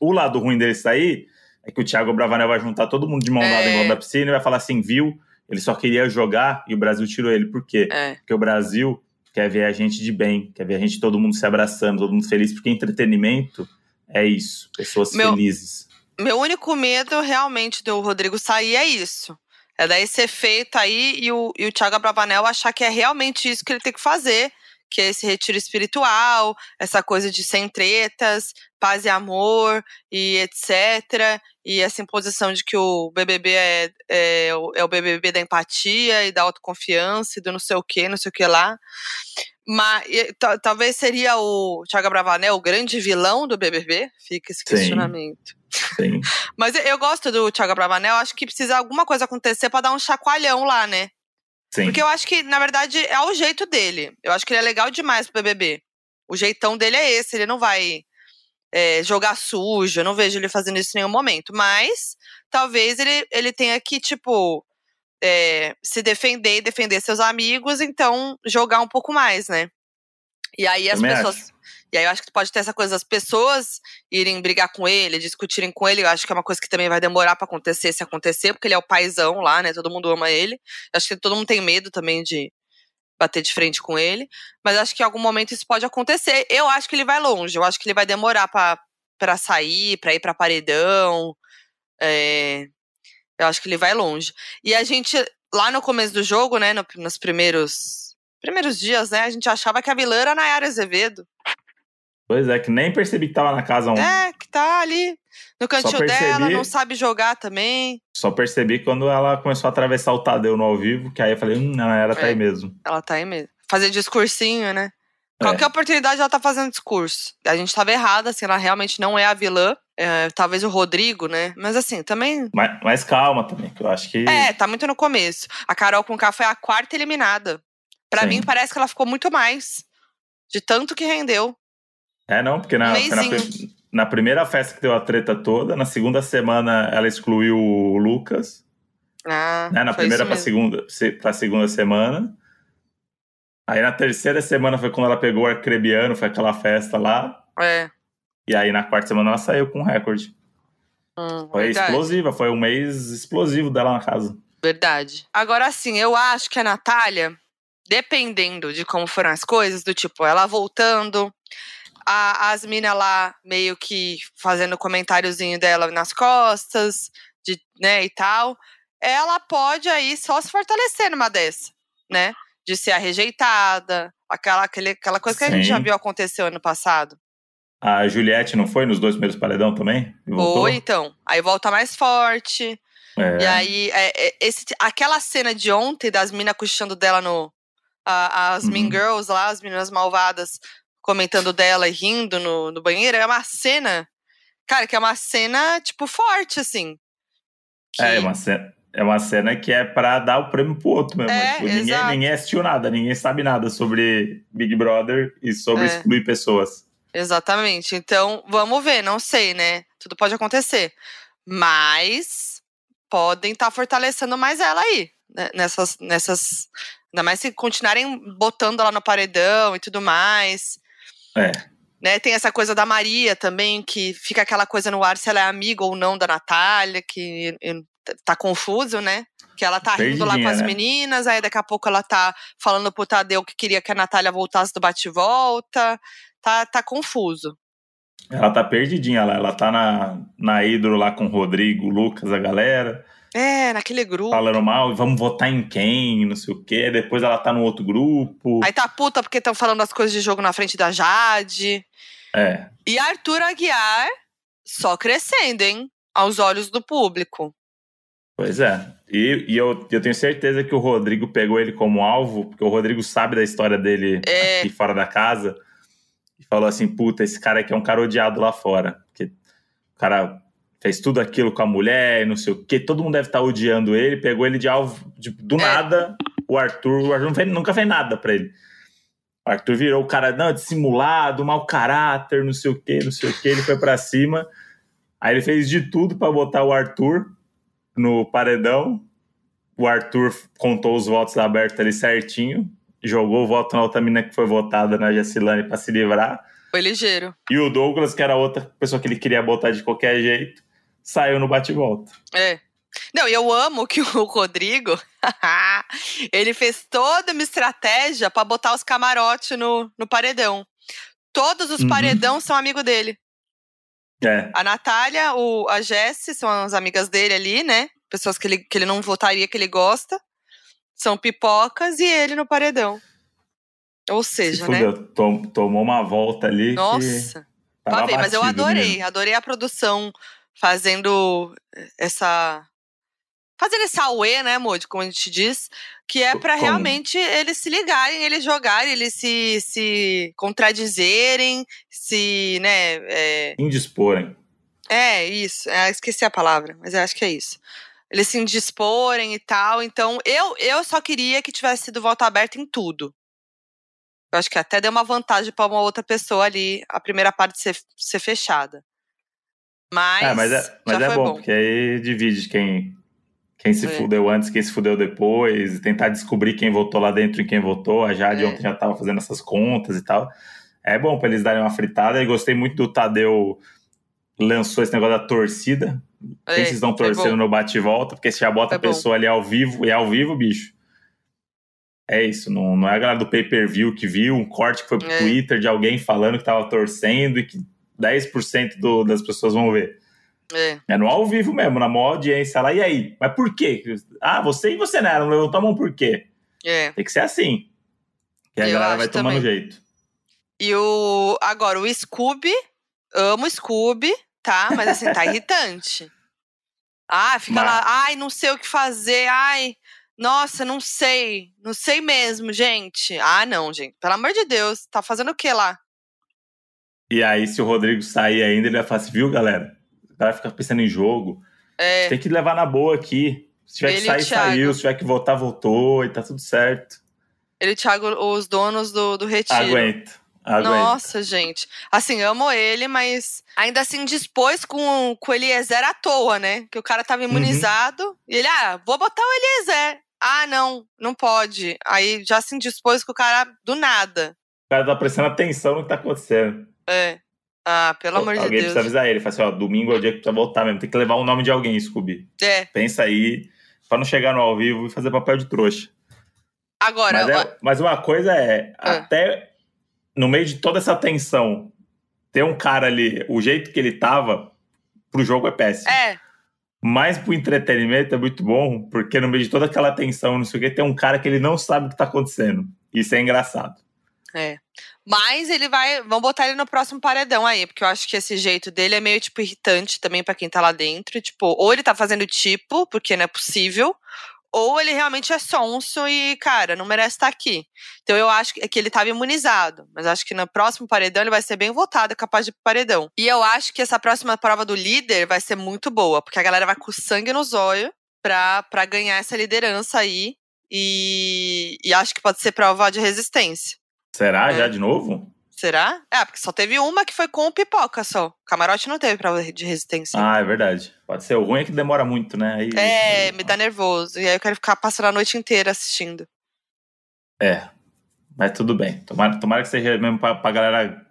O lado ruim dele sair é que o Thiago Bravanel vai juntar todo mundo de mão dada é. em volta da piscina e vai falar assim, viu? Ele só queria jogar e o Brasil tirou ele. Por quê? É. Porque o Brasil quer ver a gente de bem, quer ver a gente todo mundo se abraçando, todo mundo feliz, porque entretenimento é isso, pessoas meu, felizes. Meu único medo realmente do Rodrigo sair é isso. É dar esse efeito aí e o, e o Thiago Bravanel achar que é realmente isso que ele tem que fazer que é esse retiro espiritual, essa coisa de sem tretas, paz e amor e etc. E essa imposição de que o BBB é, é, é o BBB da empatia e da autoconfiança e do não sei o que, não sei o que lá. Mas talvez seria o Thiago Bravanel o grande vilão do BBB? Fica esse questionamento. Sim. Mas eu gosto do Thiago Bravanel, acho que precisa alguma coisa acontecer para dar um chacoalhão lá, né? Sim. Porque eu acho que, na verdade, é o jeito dele. Eu acho que ele é legal demais pro BBB. O jeitão dele é esse, ele não vai é, jogar sujo, eu não vejo ele fazendo isso em nenhum momento. Mas talvez ele, ele tenha que, tipo, é, se defender e defender seus amigos, então jogar um pouco mais, né? E aí as pessoas. Acho. E aí eu acho que pode ter essa coisa das pessoas irem brigar com ele, discutirem com ele. Eu acho que é uma coisa que também vai demorar para acontecer, se acontecer, porque ele é o paizão lá, né? Todo mundo ama ele. Eu acho que todo mundo tem medo também de bater de frente com ele. Mas acho que em algum momento isso pode acontecer. Eu acho que ele vai longe. Eu acho que ele vai demorar para sair, para ir para paredão. É, eu acho que ele vai longe. E a gente, lá no começo do jogo, né, no, nos primeiros primeiros dias, né, a gente achava que a vilã era a Nayara Azevedo. Pois é, que nem percebi que tava na casa ontem. É, que tá ali no cantinho percebi, dela, não sabe jogar também. Só percebi quando ela começou a atravessar o Tadeu no ao vivo, que aí eu falei, hum, não, ela tá é, aí mesmo. Ela tá aí mesmo. Fazer discursinho, né? Qualquer é. oportunidade ela tá fazendo discurso. A gente tava errada, assim, ela realmente não é a vilã. É, talvez o Rodrigo, né? Mas assim, também. Mas, mas, calma também, que eu acho que. É, tá muito no começo. A Carol com K foi a quarta eliminada. Para mim, parece que ela ficou muito mais. De tanto que rendeu. É, não, porque na, na, na, primeira festa que deu a treta toda, na segunda semana ela excluiu o Lucas. Ah, né, na primeira pra segunda, pra segunda semana. Aí na terceira semana foi quando ela pegou o Arcrebiano, foi aquela festa lá. É. E aí na quarta semana ela saiu com um recorde. Hum, foi verdade. explosiva, foi um mês explosivo dela na casa. Verdade. Agora sim, eu acho que a Natália, dependendo de como foram as coisas, do tipo, ela voltando, a, as minas lá meio que fazendo comentáriozinho dela nas costas, de, né, e tal, ela pode aí só se fortalecer numa dessa, né? De ser a rejeitada, aquela, aquele, aquela coisa que Sim. a gente já viu acontecer ano passado. A Juliette não foi nos dois primeiros paredão também? Foi, então. Aí volta mais forte. É. E aí, é, é, esse, aquela cena de ontem das minas cochichando dela no. A, as uhum. Mean Girls lá, as meninas malvadas, comentando dela e rindo no, no banheiro, é uma cena. Cara, que é uma cena, tipo, forte, assim. Que... É, é uma cena. É uma cena que é pra dar o prêmio pro outro mesmo. É, tipo, ninguém, ninguém assistiu nada, ninguém sabe nada sobre Big Brother e sobre é. excluir pessoas. Exatamente. Então, vamos ver, não sei, né? Tudo pode acontecer. Mas podem estar tá fortalecendo mais ela aí, né? nessas, nessas. Ainda mais se continuarem botando ela no paredão e tudo mais. É. Né, tem essa coisa da Maria também, que fica aquela coisa no ar se ela é amiga ou não da Natália, que tá confuso, né? Que ela tá rindo lá com as né? meninas, aí daqui a pouco ela tá falando pro Tadeu que queria que a Natália voltasse do bate-volta tá, tá confuso. Ela tá perdidinha lá, ela tá na, na Hidro lá com o Rodrigo, o Lucas, a galera. É, naquele grupo. Falando mal, vamos votar em quem, não sei o quê. Depois ela tá no outro grupo. Aí tá puta porque estão falando as coisas de jogo na frente da Jade. É. E Arthur Aguiar só crescendo, hein? Aos olhos do público. Pois é. E, e eu, eu tenho certeza que o Rodrigo pegou ele como alvo, porque o Rodrigo sabe da história dele é. aqui fora da casa e falou assim: puta, esse cara aqui é um cara odiado lá fora. Porque o cara fez tudo aquilo com a mulher, não sei o quê, todo mundo deve estar odiando ele, pegou ele de alvo, de, do é. nada, o Arthur, o Arthur fez, nunca fez nada pra ele. O Arthur virou o cara, não, dissimulado, mau caráter, não sei o quê, não sei o quê, ele foi para cima. Aí ele fez de tudo para botar o Arthur no paredão. O Arthur contou os votos abertos ali certinho jogou o voto na outra menina que foi votada na Jacilane para se livrar. Foi ligeiro. E o Douglas, que era outra pessoa que ele queria botar de qualquer jeito, saiu no bate-volta. É. Não, e eu amo que o Rodrigo, ele fez toda uma estratégia para botar os camarotes no, no paredão. Todos os uhum. paredão são amigos dele. É. A Natália, o, a Jessie são as amigas dele ali, né? Pessoas que ele, que ele não votaria, que ele gosta são pipocas e ele no paredão. Ou seja, né? Tom, tomou uma volta ali. Nossa. Pavê, mas eu adorei. Mesmo. Adorei a produção fazendo essa. Fazendo esse auê, né, Moody, como a gente diz, que é para realmente eles se ligarem, eles jogarem, eles se, se contradizerem, se, né. É... Indisporem. É, isso. É, esqueci a palavra, mas eu acho que é isso eles se indisporem e tal. Então, eu, eu só queria que tivesse sido voto aberto em tudo. Eu acho que até deu uma vantagem para uma outra pessoa ali, a primeira parte ser, ser fechada. Mas. É, mas é, mas é bom, bom, porque aí divide quem, quem se é. fudeu antes, quem se fudeu depois, tentar descobrir quem votou lá dentro e quem votou. A Jade é. ontem já estava fazendo essas contas e tal. É bom para eles darem uma fritada. E gostei muito do Tadeu lançou esse negócio da torcida. É, Quem vocês estão torcendo no bate e volta, porque você já bota a pessoa bom. ali ao vivo, e é ao vivo, bicho. É isso, não, não é a galera do pay-per-view que viu um corte que foi pro é. Twitter de alguém falando que tava torcendo e que 10% do, das pessoas vão ver. É. é no ao vivo mesmo, na maior audiência lá. E aí? Mas por quê? Ah, você e você não, não levantou a mão por quê? É. Tem que ser assim. E a Eu galera vai tomando também. jeito. E o. Agora, o Scooby. Amo Scooby, tá? Mas assim, tá irritante. Ah, fica Mas... lá. Ai, não sei o que fazer. Ai. Nossa, não sei. Não sei mesmo, gente. Ah, não, gente. Pelo amor de Deus. Tá fazendo o que lá? E aí, se o Rodrigo sair ainda, ele vai falar assim, viu, galera? O cara fica pensando em jogo. É. Tem que levar na boa aqui. Se tiver ele que sair, saiu. Se tiver que voltar, voltou. E tá tudo certo. Ele, Thiago, os donos do, do retiro. Aguento. Aguento. Nossa, gente. Assim, amo ele, mas ainda assim dispôs com, com o Eliezer à toa, né? Que o cara tava uhum. imunizado. Uhum. E ele, ah, vou botar o Eliezer. Ah, não, não pode. Aí já se indispôs com o cara do nada. O cara tá prestando atenção no que tá acontecendo. É. Ah, pelo amor de Deus. Alguém precisa avisar ele. Fala assim, ó, domingo é o dia que precisa voltar mesmo. Tem que levar o nome de alguém, Scooby. É. Pensa aí, pra não chegar no ao vivo e fazer papel de trouxa. Agora... Mas, é, mas uma coisa é, é, até no meio de toda essa tensão, ter um cara ali, o jeito que ele tava, pro jogo é péssimo. É. Mas pro entretenimento é muito bom, porque no meio de toda aquela tensão, não sei o que, tem um cara que ele não sabe o que tá acontecendo. Isso é engraçado. É. Mas ele vai. Vamos botar ele no próximo paredão aí, porque eu acho que esse jeito dele é meio, tipo, irritante também para quem tá lá dentro. Tipo, ou ele tá fazendo tipo, porque não é possível, ou ele realmente é sonso e, cara, não merece estar aqui. Então eu acho que ele estava imunizado, mas acho que no próximo paredão ele vai ser bem votado, capaz de paredão. E eu acho que essa próxima prova do líder vai ser muito boa, porque a galera vai com sangue nos olhos pra, pra ganhar essa liderança aí. E, e acho que pode ser prova de resistência. Será? É. Já de novo? Será? É, porque só teve uma que foi com o pipoca só. Camarote não teve prova de resistência. Ah, é verdade. Pode ser. O ruim é que demora muito, né? Aí... É, me dá nervoso. E aí eu quero ficar passando a noite inteira assistindo. É. Mas tudo bem. Tomara, tomara que seja mesmo pra, pra galera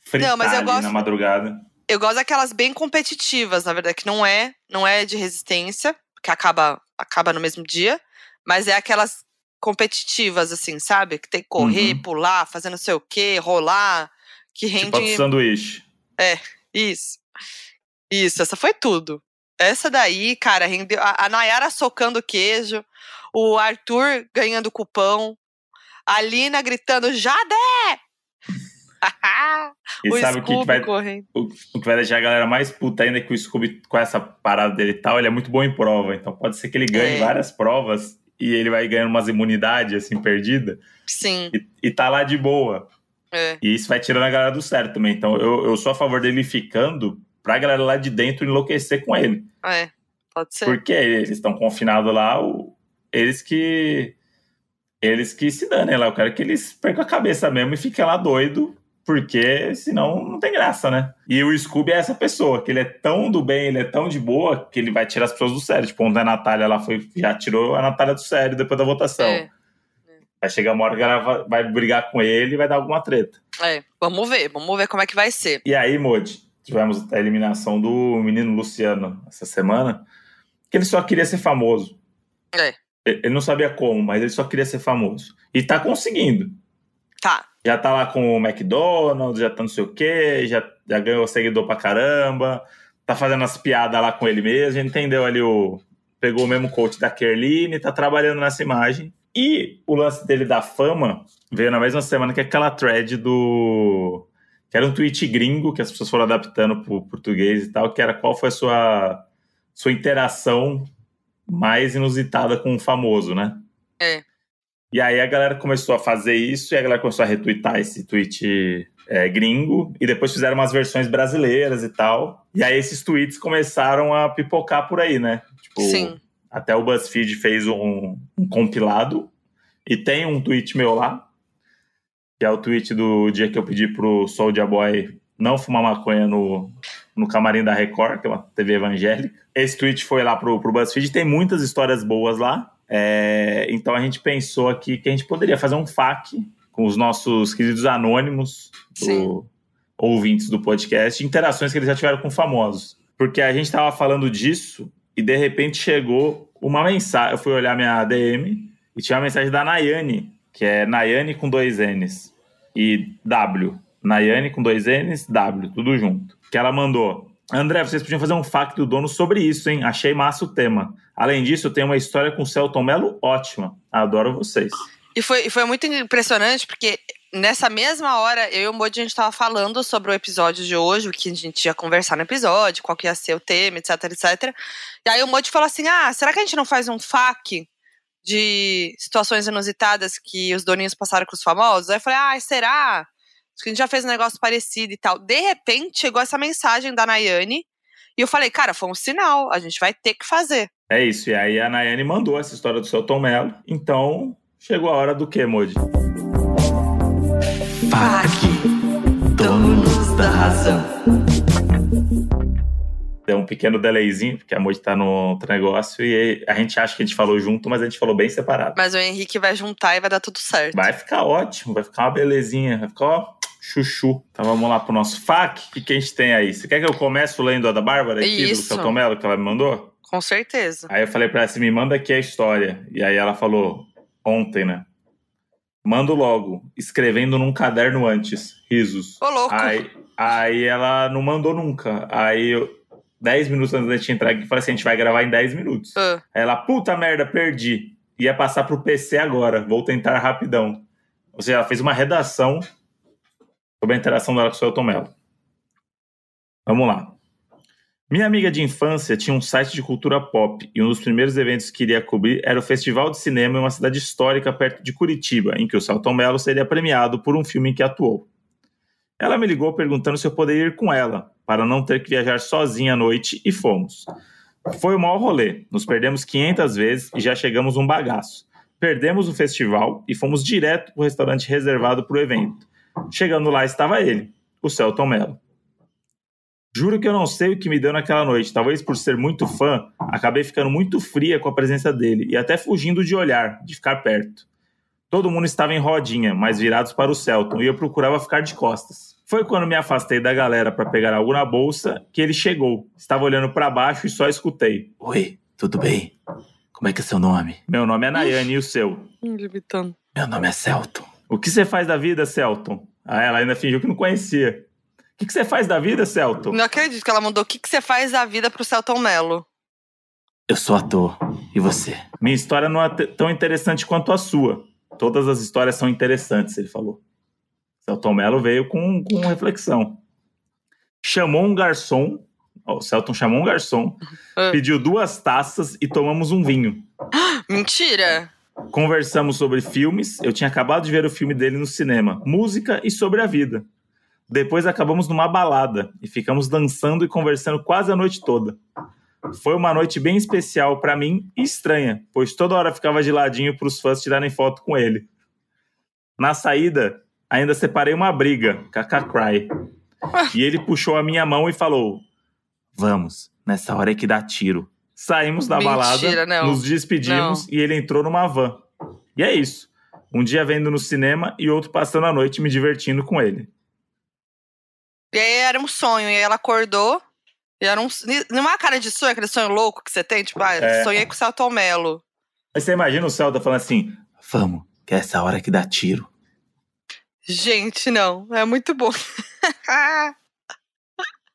fritar não, mas eu gosto, na madrugada. Eu gosto daquelas bem competitivas, na verdade, que não é, não é de resistência, que acaba, acaba no mesmo dia, mas é aquelas competitivas, assim, sabe? Que tem que correr, uhum. pular, fazer não sei o quê, rolar, que tipo rende. Tipo sanduíche. É, isso. Isso, essa foi tudo. Essa daí, cara, rendeu. A, a Nayara socando queijo, o Arthur ganhando cupão, a Lina gritando Jadé! e o sabe Scooby o que, vai, correndo. O, o, que vai deixar a galera mais puta ainda é que o Scooby, com essa parada dele e tal, ele é muito bom em prova. Então pode ser que ele ganhe é. várias provas e ele vai ganhando umas imunidades, assim, perdida. Sim. E, e tá lá de boa. É. E isso vai tirando a galera do certo também. Então eu, eu sou a favor dele ficando pra galera lá de dentro enlouquecer com ele. É, pode ser. Porque eles estão confinados lá, o, eles que. Eles que se danem lá. Eu quero que eles percam a cabeça mesmo e fiquem lá doido porque senão não tem graça, né? E o Scooby é essa pessoa, que ele é tão do bem, ele é tão de boa, que ele vai tirar as pessoas do sério. Tipo, ontem a Natália lá foi, já tirou a Natália do sério depois da votação. É. Vai chegar uma hora que ela vai brigar com ele e vai dar alguma treta. É, vamos ver, vamos ver como é que vai ser. E aí, Modi, tivemos a eliminação do menino Luciano essa semana, que ele só queria ser famoso. É. Ele não sabia como, mas ele só queria ser famoso. E tá conseguindo. Tá já tá lá com o McDonald's, já tá não sei o quê, já, já ganhou seguidor pra caramba, tá fazendo as piadas lá com ele mesmo, entendeu ali o. Pegou o mesmo coach da Kerline, tá trabalhando nessa imagem. E o lance dele da fama veio na mesma semana que aquela thread do. que era um tweet gringo que as pessoas foram adaptando pro português e tal, que era qual foi a sua, sua interação mais inusitada com um famoso, né? É. E aí a galera começou a fazer isso e a galera começou a retweetar esse tweet é, gringo e depois fizeram umas versões brasileiras e tal. E aí esses tweets começaram a pipocar por aí, né? Tipo, Sim. Até o BuzzFeed fez um, um compilado e tem um tweet meu lá, que é o tweet do dia que eu pedi pro Soulja Boy não fumar maconha no, no camarim da Record, que é uma TV evangélica. Esse tweet foi lá pro, pro BuzzFeed, tem muitas histórias boas lá. É, então a gente pensou aqui que a gente poderia fazer um FAQ com os nossos queridos anônimos, do, ouvintes do podcast, interações que eles já tiveram com famosos. Porque a gente estava falando disso e de repente chegou uma mensagem. Eu fui olhar minha DM e tinha uma mensagem da Nayane, que é Nayane com dois N's e W. Nayane com dois N's, W, tudo junto. Que ela mandou. André, vocês podiam fazer um fact do dono sobre isso, hein? Achei massa o tema. Além disso, eu tenho uma história com o Celton Mello ótima. Adoro vocês. E foi, foi muito impressionante, porque nessa mesma hora, eu e o Modi, a gente tava falando sobre o episódio de hoje, o que a gente ia conversar no episódio, qual que ia ser o tema, etc, etc. E aí o Modi falou assim, ah, será que a gente não faz um FAQ de situações inusitadas que os doninhos passaram com os famosos? Aí eu falei, ah, será? Acho que a gente já fez um negócio parecido e tal. De repente, chegou essa mensagem da Nayane, e eu falei, cara, foi um sinal, a gente vai ter que fazer. É isso, e aí a Nayane mandou essa história do seu Tom Mello, então chegou a hora do que, Modi? FAQ Donos da Razão. Deu um pequeno delayzinho, porque a Moji tá no outro negócio e a gente acha que a gente falou junto, mas a gente falou bem separado. Mas o Henrique vai juntar e vai dar tudo certo. Vai ficar ótimo, vai ficar uma belezinha, vai ficar, ó, chuchu. Então vamos lá pro nosso FAQ. O que, que a gente tem aí? Você quer que eu comece lendo a da Bárbara aqui, Isso. do Celton Mello, que ela me mandou? Com certeza. Aí eu falei pra ela assim, me manda aqui a história. E aí ela falou, ontem, né? Mando logo, escrevendo num caderno antes. Risos. Ô, louco. Aí, aí ela não mandou nunca. Aí eu, 10 minutos antes da gente entrar aqui, falei assim: a gente vai gravar em 10 minutos. Ah, Aí ela, puta merda, perdi. Ia passar pro PC agora, vou tentar rapidão. Ou seja, ela fez uma redação sobre a interação dela com o seu Mello. Vamos lá. Minha amiga de infância tinha um site de cultura pop e um dos primeiros eventos que iria cobrir era o Festival de Cinema em uma cidade histórica perto de Curitiba, em que o Celton Mello seria premiado por um filme em que atuou. Ela me ligou perguntando se eu poderia ir com ela, para não ter que viajar sozinha à noite, e fomos. Foi o maior rolê, nos perdemos 500 vezes e já chegamos um bagaço. Perdemos o festival e fomos direto para o restaurante reservado para o evento. Chegando lá estava ele, o Celton Mello. Juro que eu não sei o que me deu naquela noite. Talvez por ser muito fã, acabei ficando muito fria com a presença dele e até fugindo de olhar, de ficar perto. Todo mundo estava em rodinha, mas virados para o Celton, e eu procurava ficar de costas. Foi quando me afastei da galera para pegar algo na bolsa que ele chegou. Estava olhando para baixo e só escutei. Oi, tudo bem? Como é que é seu nome? Meu nome é Nayane e o seu. limitando. Meu nome é Celton. O que você faz da vida, Celton? Ah, ela ainda fingiu que não conhecia. O que que você faz da vida, Celton? Não acredito que ela mandou o que, que você faz da vida pro Celton Mello. Eu sou ator. E você? Minha história não é tão interessante quanto a sua. Todas as histórias são interessantes, ele falou. Celton Mello veio com, com reflexão. Chamou um garçom. o Celton chamou um garçom, Ah. pediu duas taças e tomamos um vinho. Mentira! Conversamos sobre filmes. Eu tinha acabado de ver o filme dele no cinema, música e sobre a vida. Depois acabamos numa balada e ficamos dançando e conversando quase a noite toda. Foi uma noite bem especial pra mim e estranha, pois toda hora ficava de ladinho para os fãs tirarem foto com ele. Na saída, ainda separei uma briga, Kaka Cry. E ele puxou a minha mão e falou: Vamos, nessa hora é que dá tiro. Saímos da Mentira, balada, não. nos despedimos e ele entrou numa van. E é isso. Um dia vendo no cinema e outro passando a noite me divertindo com ele. E aí era um sonho, e ela acordou. E era um. Não é uma cara de sonho, aquele sonho louco que você tem, tipo, ah, É. sonhei com o Celton Mello. Aí você imagina o Celta falando assim: Vamos, que é essa hora que dá tiro. Gente, não. É muito bom.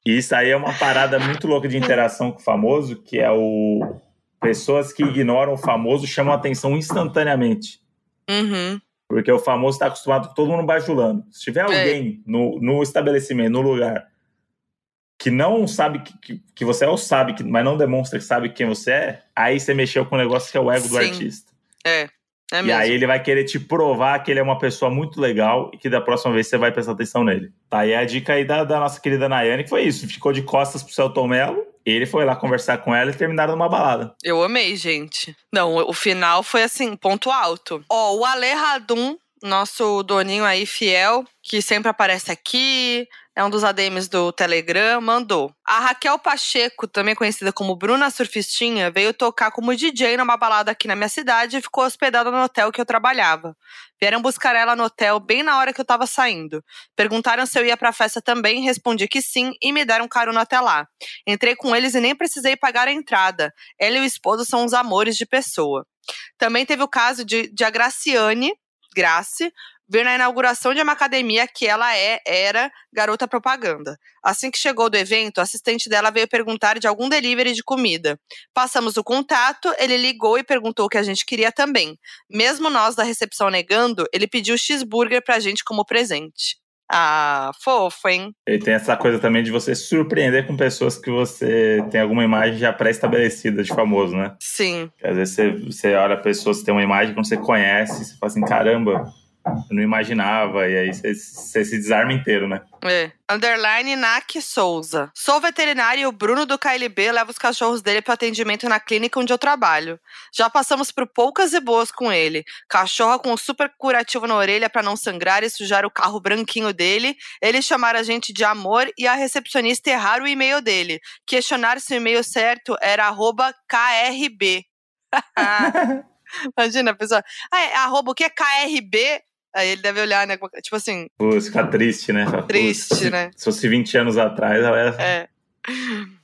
E isso aí é uma parada muito louca de interação com o famoso, que é o. Pessoas que ignoram o famoso chamam a atenção instantaneamente. uhum. Porque o famoso está acostumado com todo mundo bajulando. Se tiver alguém no, no estabelecimento, no lugar, que não sabe que, que, que você é ou sabe, que, mas não demonstra que sabe quem você é, aí você mexeu com o negócio que é o ego do Sim. artista. É. É e mesmo. aí ele vai querer te provar que ele é uma pessoa muito legal e que da próxima vez você vai prestar atenção nele. Tá aí a dica aí da, da nossa querida Nayane, que foi isso. Ficou de costas pro Celton Mello, ele foi lá conversar com ela e terminaram numa balada. Eu amei, gente. Não, o final foi assim, ponto alto. Ó, o Ale Radum, nosso doninho aí fiel, que sempre aparece aqui, é um dos ADMs do Telegram, mandou. A Raquel Pacheco, também conhecida como Bruna Surfistinha, veio tocar como DJ numa balada aqui na minha cidade e ficou hospedada no hotel que eu trabalhava. Vieram buscar ela no hotel bem na hora que eu tava saindo. Perguntaram se eu ia pra festa também, respondi que sim e me deram carona até lá. Entrei com eles e nem precisei pagar a entrada. Ela e o esposo são uns amores de pessoa. Também teve o caso de, de a Graciane, Grace, ver na inauguração de uma academia que ela é era garota propaganda. Assim que chegou do evento, a assistente dela veio perguntar de algum delivery de comida. Passamos o contato, ele ligou e perguntou o que a gente queria também. Mesmo nós da recepção negando, ele pediu cheeseburger pra gente como presente. Ah, fofo, hein? E tem essa coisa também de você se surpreender com pessoas que você tem alguma imagem já pré-estabelecida de famoso, né? Sim. Às vezes você, você olha pessoas que tem uma imagem que você conhece, e você fala assim, caramba, eu não imaginava, e aí você, se desarma inteiro, né? É. Underline Nak Souza. Sou veterinário e o Bruno do KLB leva os cachorros dele para atendimento na clínica onde eu trabalho. Já passamos por poucas e boas com ele. Cachorra com super curativo na orelha para não sangrar e sujar o carro branquinho dele. Eles chamaram a gente de amor e a recepcionista errar o e-mail dele. Questionar se o e-mail certo era arroba KRB. Imagina a pessoa. Ah, é, arroba o que é KRB? Aí ele deve olhar, né? Tipo assim. Pô, fica triste, né? Triste, "Putz, né? Se fosse 20 anos atrás, ela era. É.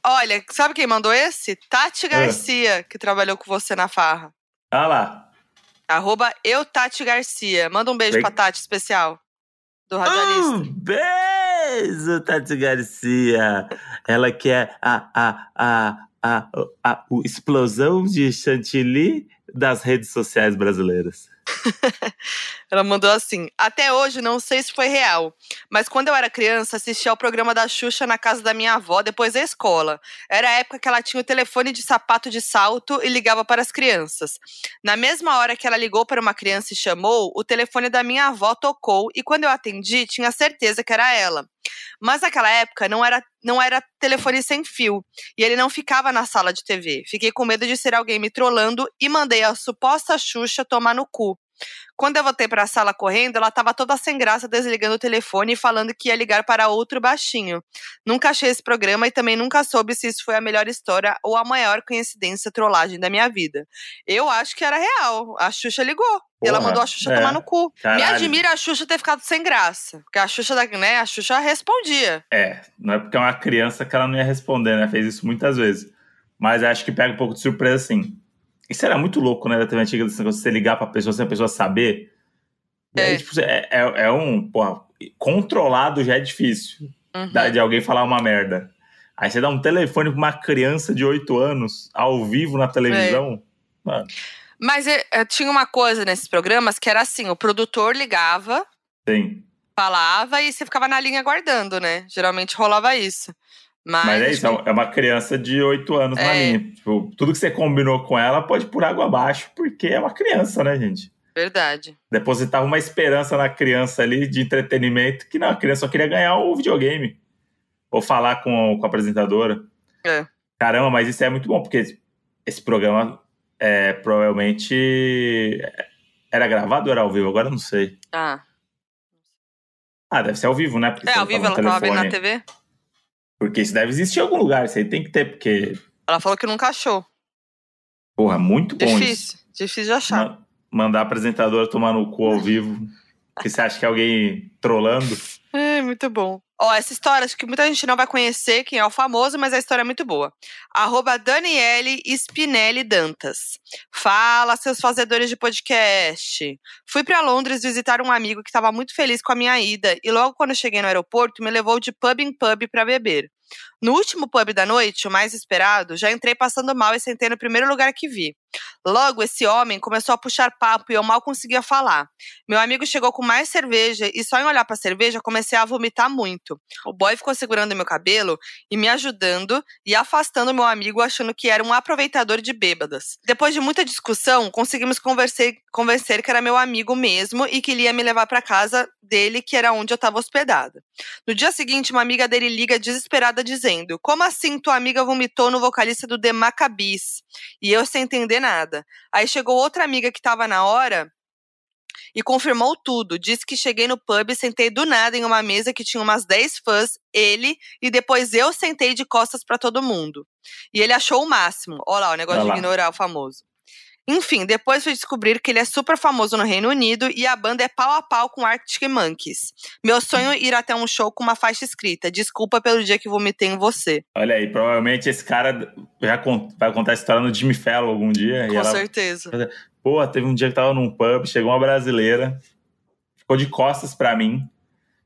Olha, sabe quem mandou esse? Tati Garcia, que trabalhou com você na farra. Ah lá. Arroba eu, Tati Garcia. Manda um beijo Bem- pra Tati especial. Do Um radialista. beijo, Tati Garcia. Ela que é a, a, a, a, a, o explosão de chantilly das redes sociais brasileiras. Ela mandou assim: Até hoje não sei se foi real, mas quando eu era criança assistia ao programa da Xuxa na casa da minha avó depois da escola. Era a época que ela tinha o telefone de sapato de salto e ligava para as crianças. Na mesma hora que ela ligou para uma criança e chamou, o telefone da minha avó tocou e quando eu atendi, tinha certeza que era ela. Mas naquela época não era, não era telefone sem fio e ele não ficava na sala de TV. Fiquei com medo de ser alguém me trollando e mandei a suposta Xuxa tomar no cu. Quando eu voltei para a sala correndo, ela estava toda sem graça desligando o telefone e falando que ia ligar para outro baixinho. Nunca achei esse programa e também nunca soube se isso foi a melhor história ou a maior coincidência trollagem da minha vida. Eu acho que era real. A Xuxa ligou. e ela Porra, mandou a Xuxa é. tomar no cu. Me Caralho. admira a Xuxa ter ficado sem graça. Porque a Xuxa, né, a Xuxa respondia. É, não é porque é uma criança que ela não ia responder, né? Fez isso muitas vezes. Mas acho que pega um pouco de surpresa, sim. Isso era muito louco, né? Da TV antiga, desse negócio de você ligar pra pessoa sem a pessoa saber. E aí, É. tipo, é, é, é um. Porra, controlado já é difícil. Uhum. de alguém falar uma merda. Aí você dá um telefone pra uma criança de 8 anos, ao vivo na televisão. Mano, Mas é, é, tinha uma coisa nesses programas que era assim: o produtor ligava, tem. falava e você ficava na linha aguardando, né? Geralmente rolava isso. Mas, Mas é isso, que- é uma criança de 8 anos na É. linha. Tipo, tudo que você combinou com ela pode ir por água abaixo, porque é uma criança, né, gente? Verdade. Depositava uma esperança na criança ali de entretenimento, que não, a criança só queria ganhar o videogame. Ou falar com, com a apresentadora. É. Caramba, mas isso é muito bom, porque esse programa é, provavelmente era gravado ou era ao vivo? Agora eu não sei. Ah. Ah, deve ser ao vivo, né? Porque É, ao vivo ela tava vendo na. TV? Porque isso deve existir em algum lugar, isso aí tem que ter, porque, Ela falou que nunca achou. porra, muito bom isso. Difícil. Difícil de achar. Ma- mandar a apresentadora tomar no cu ao vivo. que você acha que é alguém trolando? Muito bom. Ó, essa história, acho que muita gente não vai conhecer quem é o famoso, mas a história é muito boa. Arroba Daniele Spinelli Dantas. Fala, seus fazedores de podcast. Fui pra Londres visitar um amigo que estava muito feliz com a minha ida e logo quando cheguei no aeroporto me levou de pub em pub pra beber. No último pub da noite, o mais esperado, já entrei passando mal e sentei no primeiro lugar que vi. Logo, esse homem começou a puxar papo e eu mal conseguia falar. Meu amigo chegou com mais cerveja e só em olhar pra cerveja comecei a vomitar muito. O boy ficou segurando meu cabelo e me ajudando e afastando meu amigo achando que era um aproveitador de bêbadas. Depois de muita discussão, conseguimos convencer, convencer que era meu amigo mesmo e que ele ia me levar pra casa dele, que era onde eu estava hospedada. No dia seguinte, uma amiga dele liga desesperada dizendo: "Como assim tua amiga vomitou no vocalista do The Maccabees?" E eu sem entender nada. Aí chegou outra amiga que estava na hora e confirmou tudo. Disse que cheguei no pub e sentei do nada em uma mesa que tinha umas 10 fãs, ele, e depois eu sentei de costas para todo mundo. E ele achou o máximo. Olha lá, o negócio Olha lá. de ignorar o famoso. Enfim, depois fui descobrir que ele é super famoso no Reino Unido e a banda é pau a pau com Arctic Monkeys. Meu sonho é ir até um show com uma faixa escrita. Desculpa pelo dia que vomitei em você. Olha aí, provavelmente esse cara já vai contar a história no Jimmy Fallon algum dia. Com ela, certeza. Pô, teve um dia que tava num pub, chegou uma brasileira, ficou de costas pra mim.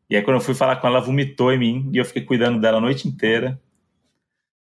E aí, quando eu fui falar com ela, ela vomitou em mim e eu fiquei cuidando dela a noite inteira.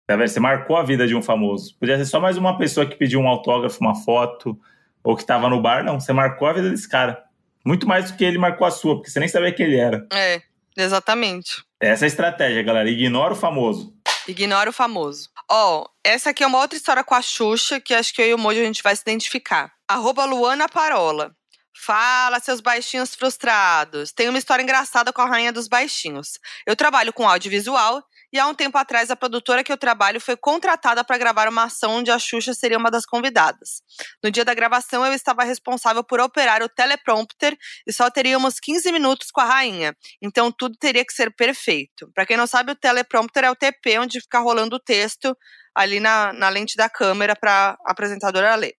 Tá vendo? Você marcou a vida de um famoso. Podia ser só mais uma pessoa que pediu um autógrafo, uma foto, ou que tava no bar. Não, você marcou a vida desse cara. Muito mais do que ele marcou a sua, porque você nem sabia quem ele era. É, exatamente. Essa é a estratégia, galera. Ignora o famoso. Ignora o famoso. Ó, essa aqui é uma outra história com a Xuxa, que acho que eu e o Mojo a gente vai se identificar. Arroba Luana Parola. Fala, seus baixinhos frustrados. Tem uma história engraçada com a rainha dos baixinhos. Eu trabalho com audiovisual e há um tempo atrás a produtora que eu trabalho foi contratada para gravar uma ação onde a Xuxa seria uma das convidadas. No dia da gravação eu estava responsável por operar o teleprompter e só teríamos 15 minutos com a rainha. Então tudo teria que ser perfeito. Para quem não sabe, o teleprompter é o TP onde fica rolando o texto ali na, na lente da câmera para a apresentadora ler.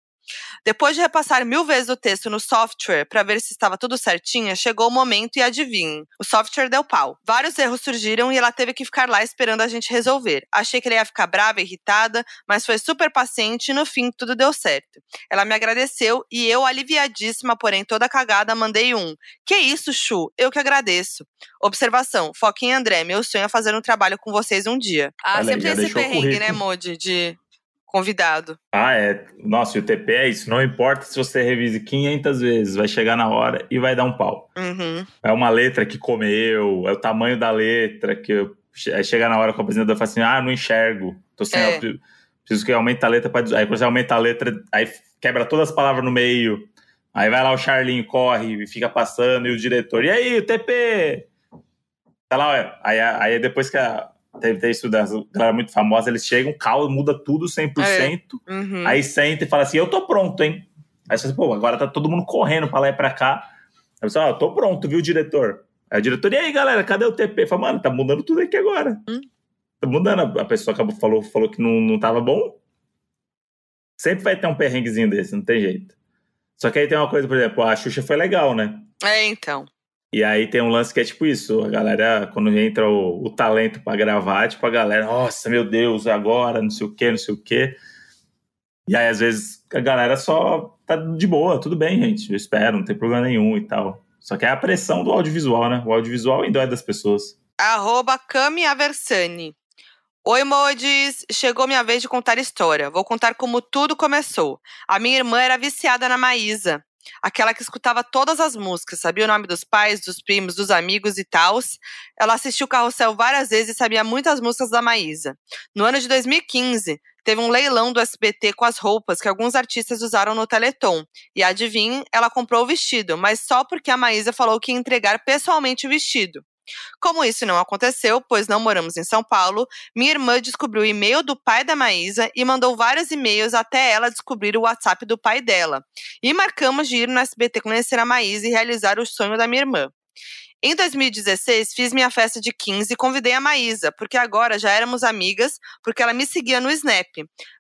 Depois de repassar mil vezes o texto no software para ver se estava tudo certinho, chegou o momento e adivinhem, o software deu pau. Vários erros surgiram e ela teve que ficar lá esperando a gente resolver. Achei que ela ia ficar brava, irritada, mas foi super paciente e no fim tudo deu certo. Ela me agradeceu e eu, aliviadíssima, porém toda cagada, mandei um. Que isso, Chu? Eu que agradeço. Observação: Foquinha André, meu sonho é fazer um trabalho com vocês um dia. Ah, Olha sempre tem esse perrengue, né. Modi? De convidado. Ah, é. Nossa, e o TP é isso. Não importa se você revise 500 vezes, vai chegar na hora e vai dar um pau. Uhum. É uma letra que comeu, é o tamanho da letra que chega na hora que o apresentador fala assim: ah, não enxergo. Tô sem. É. preciso- que aumente a letra. Pra, aí quando você aumenta a letra, aí quebra todas as palavras no meio. Aí vai lá o Charlinho, corre e fica passando, e o diretor, e aí, o TP? Tá lá, ó, aí, aí depois que a, teve, isso das galera muito famosa, eles chegam, calma, muda tudo 100%. Uhum. Aí senta e fala assim: Eu tô pronto, hein? Aí você fala, pô, agora tá todo mundo correndo pra lá e pra cá. Aí você fala, ah, tô pronto, viu, diretor? Aí o diretor, e aí, galera, cadê o TP? Fala, mano, tá mudando tudo aqui agora. Hum. Tá mudando. A pessoa acabou, falou, falou que não, não tava bom. Sempre vai ter um perrenguezinho desse, não tem jeito. Só que aí tem uma coisa, por exemplo, a Xuxa foi legal, né? É, então. E aí tem um lance que é tipo isso, a galera, quando entra o, o talento pra gravar, tipo, a galera, nossa, meu Deus, agora, não sei o quê, não sei o quê. E aí, às vezes, a galera só tá de boa, tudo bem, gente, eu espero, não tem problema nenhum e tal. Só que é a pressão do audiovisual, né? O audiovisual ainda é das pessoas. Arroba Cami Aversani. Oi, Modis! Chegou minha vez de contar história. Vou contar como tudo começou. A minha irmã era viciada na Maísa. Aquela que escutava todas as músicas, sabia o nome dos pais, dos primos, dos amigos e tals. Ela assistiu Carrossel várias vezes e sabia muitas músicas da Maísa. No ano de 2015, teve um leilão do SBT com as roupas que alguns artistas usaram no Teleton. E adivinhem, ela comprou o vestido, mas só porque a Maísa falou que ia entregar pessoalmente o vestido. Como isso não aconteceu, pois não moramos em São Paulo, minha irmã descobriu o e-mail do pai da Maísa e mandou vários e-mails até ela descobrir o WhatsApp do pai dela. E marcamos de ir no SBT conhecer a Maísa e realizar o sonho da minha irmã. Em 2016, fiz minha festa de 15 e convidei a Maísa, porque agora já éramos amigas, porque ela me seguia no Snap.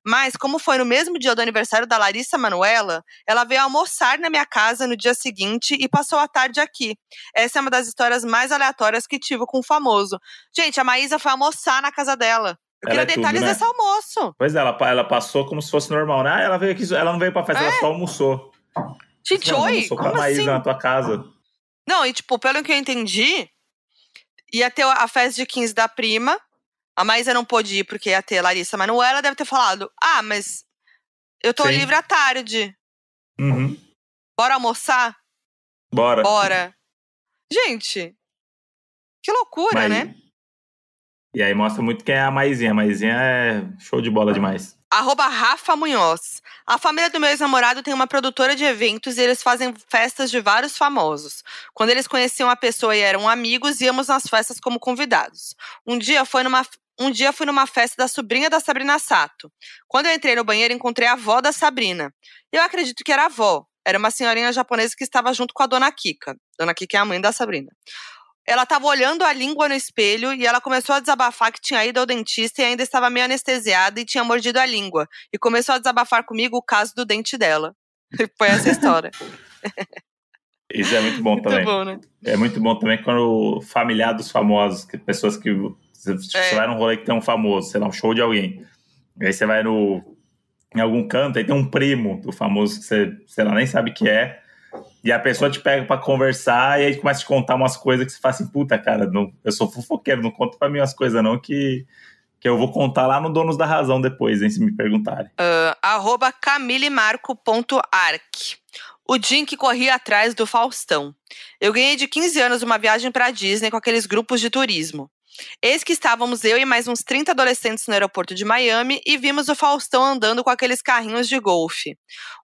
Mas, como foi no mesmo dia do aniversário da Larissa Manuela, ela veio almoçar na minha casa no dia seguinte e passou a tarde aqui. Essa é uma das histórias mais aleatórias que tive com o famoso. Gente, a Maísa foi almoçar na casa dela. Eu Ela queria é tudo, detalhes né? desse almoço. Pois é, ela, ela passou como se fosse normal, né? Ah, ela veio aqui, ela não veio pra festa, ela só almoçou. Gente, oi, almoçou com a Maísa assim? na tua casa. Não, e tipo, pelo que eu entendi, ia ter a festa de 15 da prima. A Maísa não pôde ir porque ia ter a Larissa Manoela. Deve ter falado: Ah, mas eu tô Sim. livre à tarde. Uhum. Bora almoçar? Bora. Bora. Gente, que loucura, Mas- né? E aí mostra muito quem é a Maisinha. A Maisinha é show de bola demais. Arroba Rafa Munhoz. A família do meu ex-namorado tem uma produtora de eventos e eles fazem festas de vários famosos. Quando eles conheciam a pessoa e eram amigos, íamos nas festas como convidados. Um dia foi numa um dia fui numa festa da sobrinha da Sabrina Sato. Quando eu entrei no banheiro, encontrei a avó da Sabrina. Eu acredito que era a avó. Era uma senhorinha japonesa que estava junto com a dona Kika. Dona Kika é a mãe da Sabrina. Ela estava olhando a língua no espelho e ela começou a desabafar que tinha ido ao dentista e ainda estava meio anestesiada e tinha mordido a língua. E começou a desabafar comigo o caso do dente dela. Foi essa história. Isso é muito bom muito também. bom, né? É muito bom também quando o familiar dos famosos, que pessoas que. Você É. vai num rolê que tem um famoso, sei lá, um show de alguém. E aí você vai no, em algum canto, aí tem um primo do famoso que você, sei lá, nem sabe que é. E a pessoa te pega pra conversar e aí começa a te contar umas coisas que você fala assim, puta, cara, não, eu sou fofoqueiro, não conta pra mim umas coisas não que, que eu vou contar lá no Donos da Razão depois, hein, se me perguntarem. Ah, arroba camilemarco.arc. O em que corri atrás do Faustão. Eu ganhei de 15 anos uma viagem pra Disney com aqueles grupos de turismo. Eis que estávamos eu e mais uns 30 adolescentes no aeroporto de Miami e vimos o Faustão andando com aqueles carrinhos de golfe.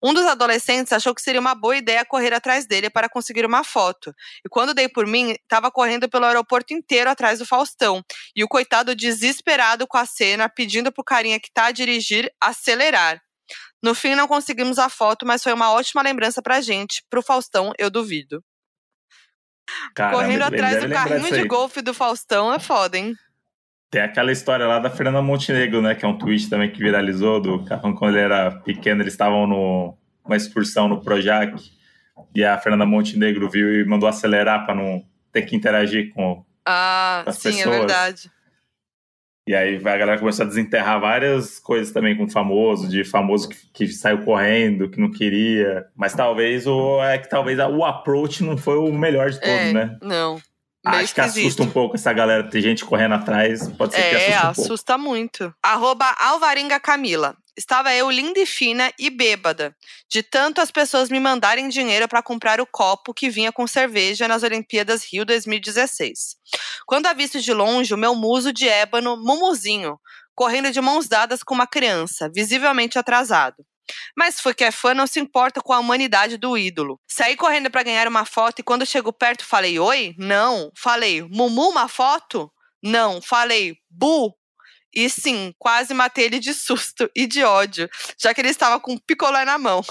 Um dos adolescentes achou que seria uma boa ideia correr atrás dele para conseguir uma foto. E quando dei por mim, estava correndo pelo aeroporto inteiro atrás do Faustão. E o coitado desesperado com a cena, pedindo pro carinha que tá a dirigir acelerar. No fim, não conseguimos a foto, mas foi uma ótima lembrança pra gente. Pro Faustão, eu duvido. Correndo atrás do carrinho de golfe do Faustão é foda, hein? Tem aquela história lá da Fernanda Montenegro, né? Que é um tweet também que viralizou do carro quando ele era pequeno, eles estavam numa excursão no Projac e a Fernanda Montenegro viu e mandou acelerar para não ter que interagir com. Ah, As sim, é pessoas. verdade. E aí a galera começou a desenterrar várias coisas também com famoso, de famoso que, que saiu correndo, que não queria. Mas talvez o é que talvez o approach não foi o melhor de todos, É, né? não. Meio Acho que assusta esquisito. um pouco essa galera, ter gente correndo atrás, pode ser que É, assuste um assusta muito. Arroba Alvarenga Camila. Estava eu linda e fina e bêbada, de tanto as pessoas me mandarem dinheiro para comprar o copo que vinha com cerveja nas Olimpíadas Rio 2016. Quando avisto de longe o meu muso de ébano, Mumuzinho, correndo de mãos dadas com uma criança, visivelmente atrasado. Mas foi que é fã não se importa com a humanidade do ídolo. Saí correndo para ganhar uma foto e quando chego perto falei oi? Não. Falei Mumu uma foto? Não. Falei Bu? E sim, quase matei ele de susto e de ódio, já que ele estava com um picolé na mão.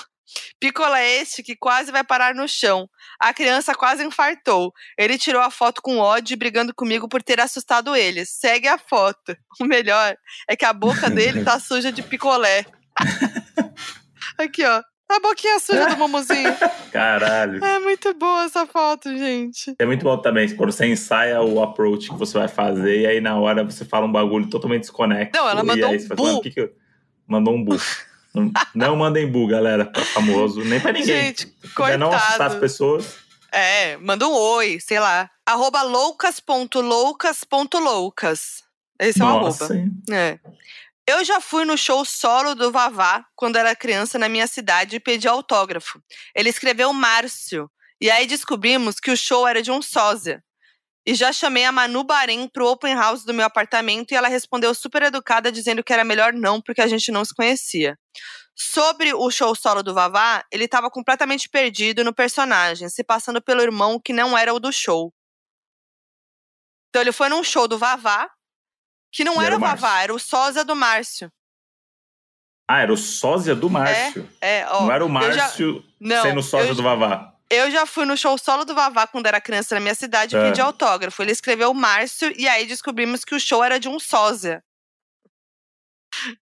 Picolé este que quase vai parar no chão. A criança quase infartou. Ele tirou a foto com ódio, brigando comigo por ter assustado ele. Segue a foto. O melhor é que a boca dele tá suja de picolé. Aqui, ó. A boquinha suja do Momozinho. Caralho. É muito boa essa foto, gente. É muito bom também quando você ensaia o approach que você vai fazer e aí na hora você fala um bagulho totalmente desconexo. Não, ela e mandou aí um bu. "Mano, o que que eu-" Mandou um bu. não, não mandem bu, galera, pra famoso, nem pra ninguém. Gente, quiser não assustar as coitado. pessoas. É, manda um oi, sei lá. Arroba loucas.loucas.loucas. Esse é o Nossa, arroba. hein? É. Eu já fui no show solo do Vavá quando era criança na minha cidade e pedi autógrafo. Ele escreveu Márcio. E aí descobrimos que o show era de um sósia. E já chamei a Manu Bahrein pro open house do meu apartamento e ela respondeu super educada dizendo que era melhor não porque a gente não se conhecia. Sobre o show solo do Vavá, ele estava completamente perdido no personagem, se passando pelo irmão que não era o do show. Então ele foi num show do Vavá, que não era era o o Márcio. Vavá, era o sósia do Márcio. Ah, era o sósia do Márcio. É, ó, não era o eu já- Márcio não, sendo sósia do Vavá. eu já fui no show solo do Vavá quando era criança na minha cidade e É. pedi autógrafo. Ele escreveu Márcio e aí descobrimos que o show era de um sósia.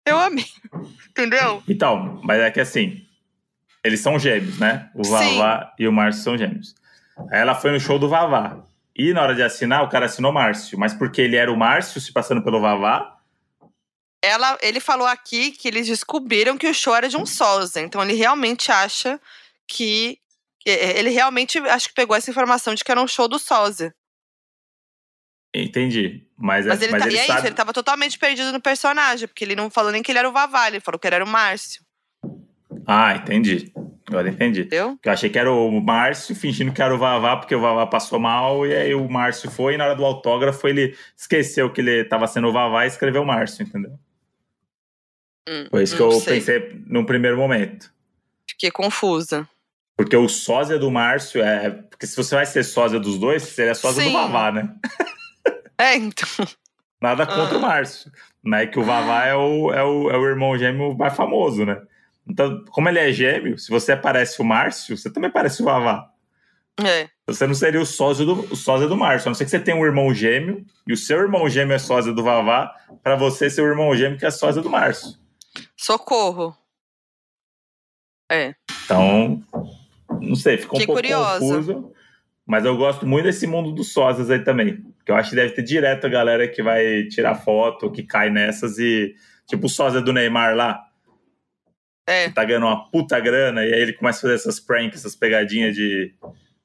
Eu amei. Entendeu? Então, mas é que assim, eles são gêmeos, né? O Sim. Vavá e o Márcio são gêmeos. Aí ela foi no show do Vavá. E na hora de assinar, o cara assinou Márcio. Mas porque ele era o Márcio se passando pelo Vavá, Ela, ele falou aqui que eles descobriram que o show era de um sósia. Então ele realmente acha que. que- Ele realmente acho que pegou essa informação de que era um show do sósia. entendi. Mas, é- Mas ele, mas tá, ele e é sabe. isso, ele tava totalmente perdido no personagem, porque ele não falou nem que ele era o Vavá, ele falou que ele era o Márcio. Ah, entendi. Agora entendi. Entendeu? Eu achei que era o Márcio fingindo que era o Vavá, porque o Vavá passou mal, e aí o Márcio foi, e na hora do autógrafo ele esqueceu que ele tava sendo o Vavá e escreveu Márcio, entendeu? Hum, Foi isso que eu sei. pensei num primeiro momento. Fiquei confusa. Porque o sósia do Márcio é. Porque se você vai ser sósia dos dois, você é sósia Sim. do Vavá, né? É, então. Nada contra Ah. o Márcio. Né? Que o Vavá é o, é, o, é o irmão gêmeo mais famoso, né? Então, como ele é gêmeo, se você parece o Márcio, você também parece o Vavá. É. Você não seria o sósia do, o sósia do Márcio, a não ser que você tenha um irmão gêmeo e o seu irmão gêmeo é sósia do Vavá, para você ser o irmão gêmeo que é sósia do Márcio. Socorro. É. Então, não sei, ficou um Que pouco curiosa. confuso. Mas eu gosto muito desse mundo dos sósias aí também. Que eu acho que deve ter direto a galera que vai tirar foto, que cai nessas e. Tipo o sósia do Neymar lá, É. tá ganhando uma puta grana, e aí ele começa a fazer essas pranks, essas pegadinhas de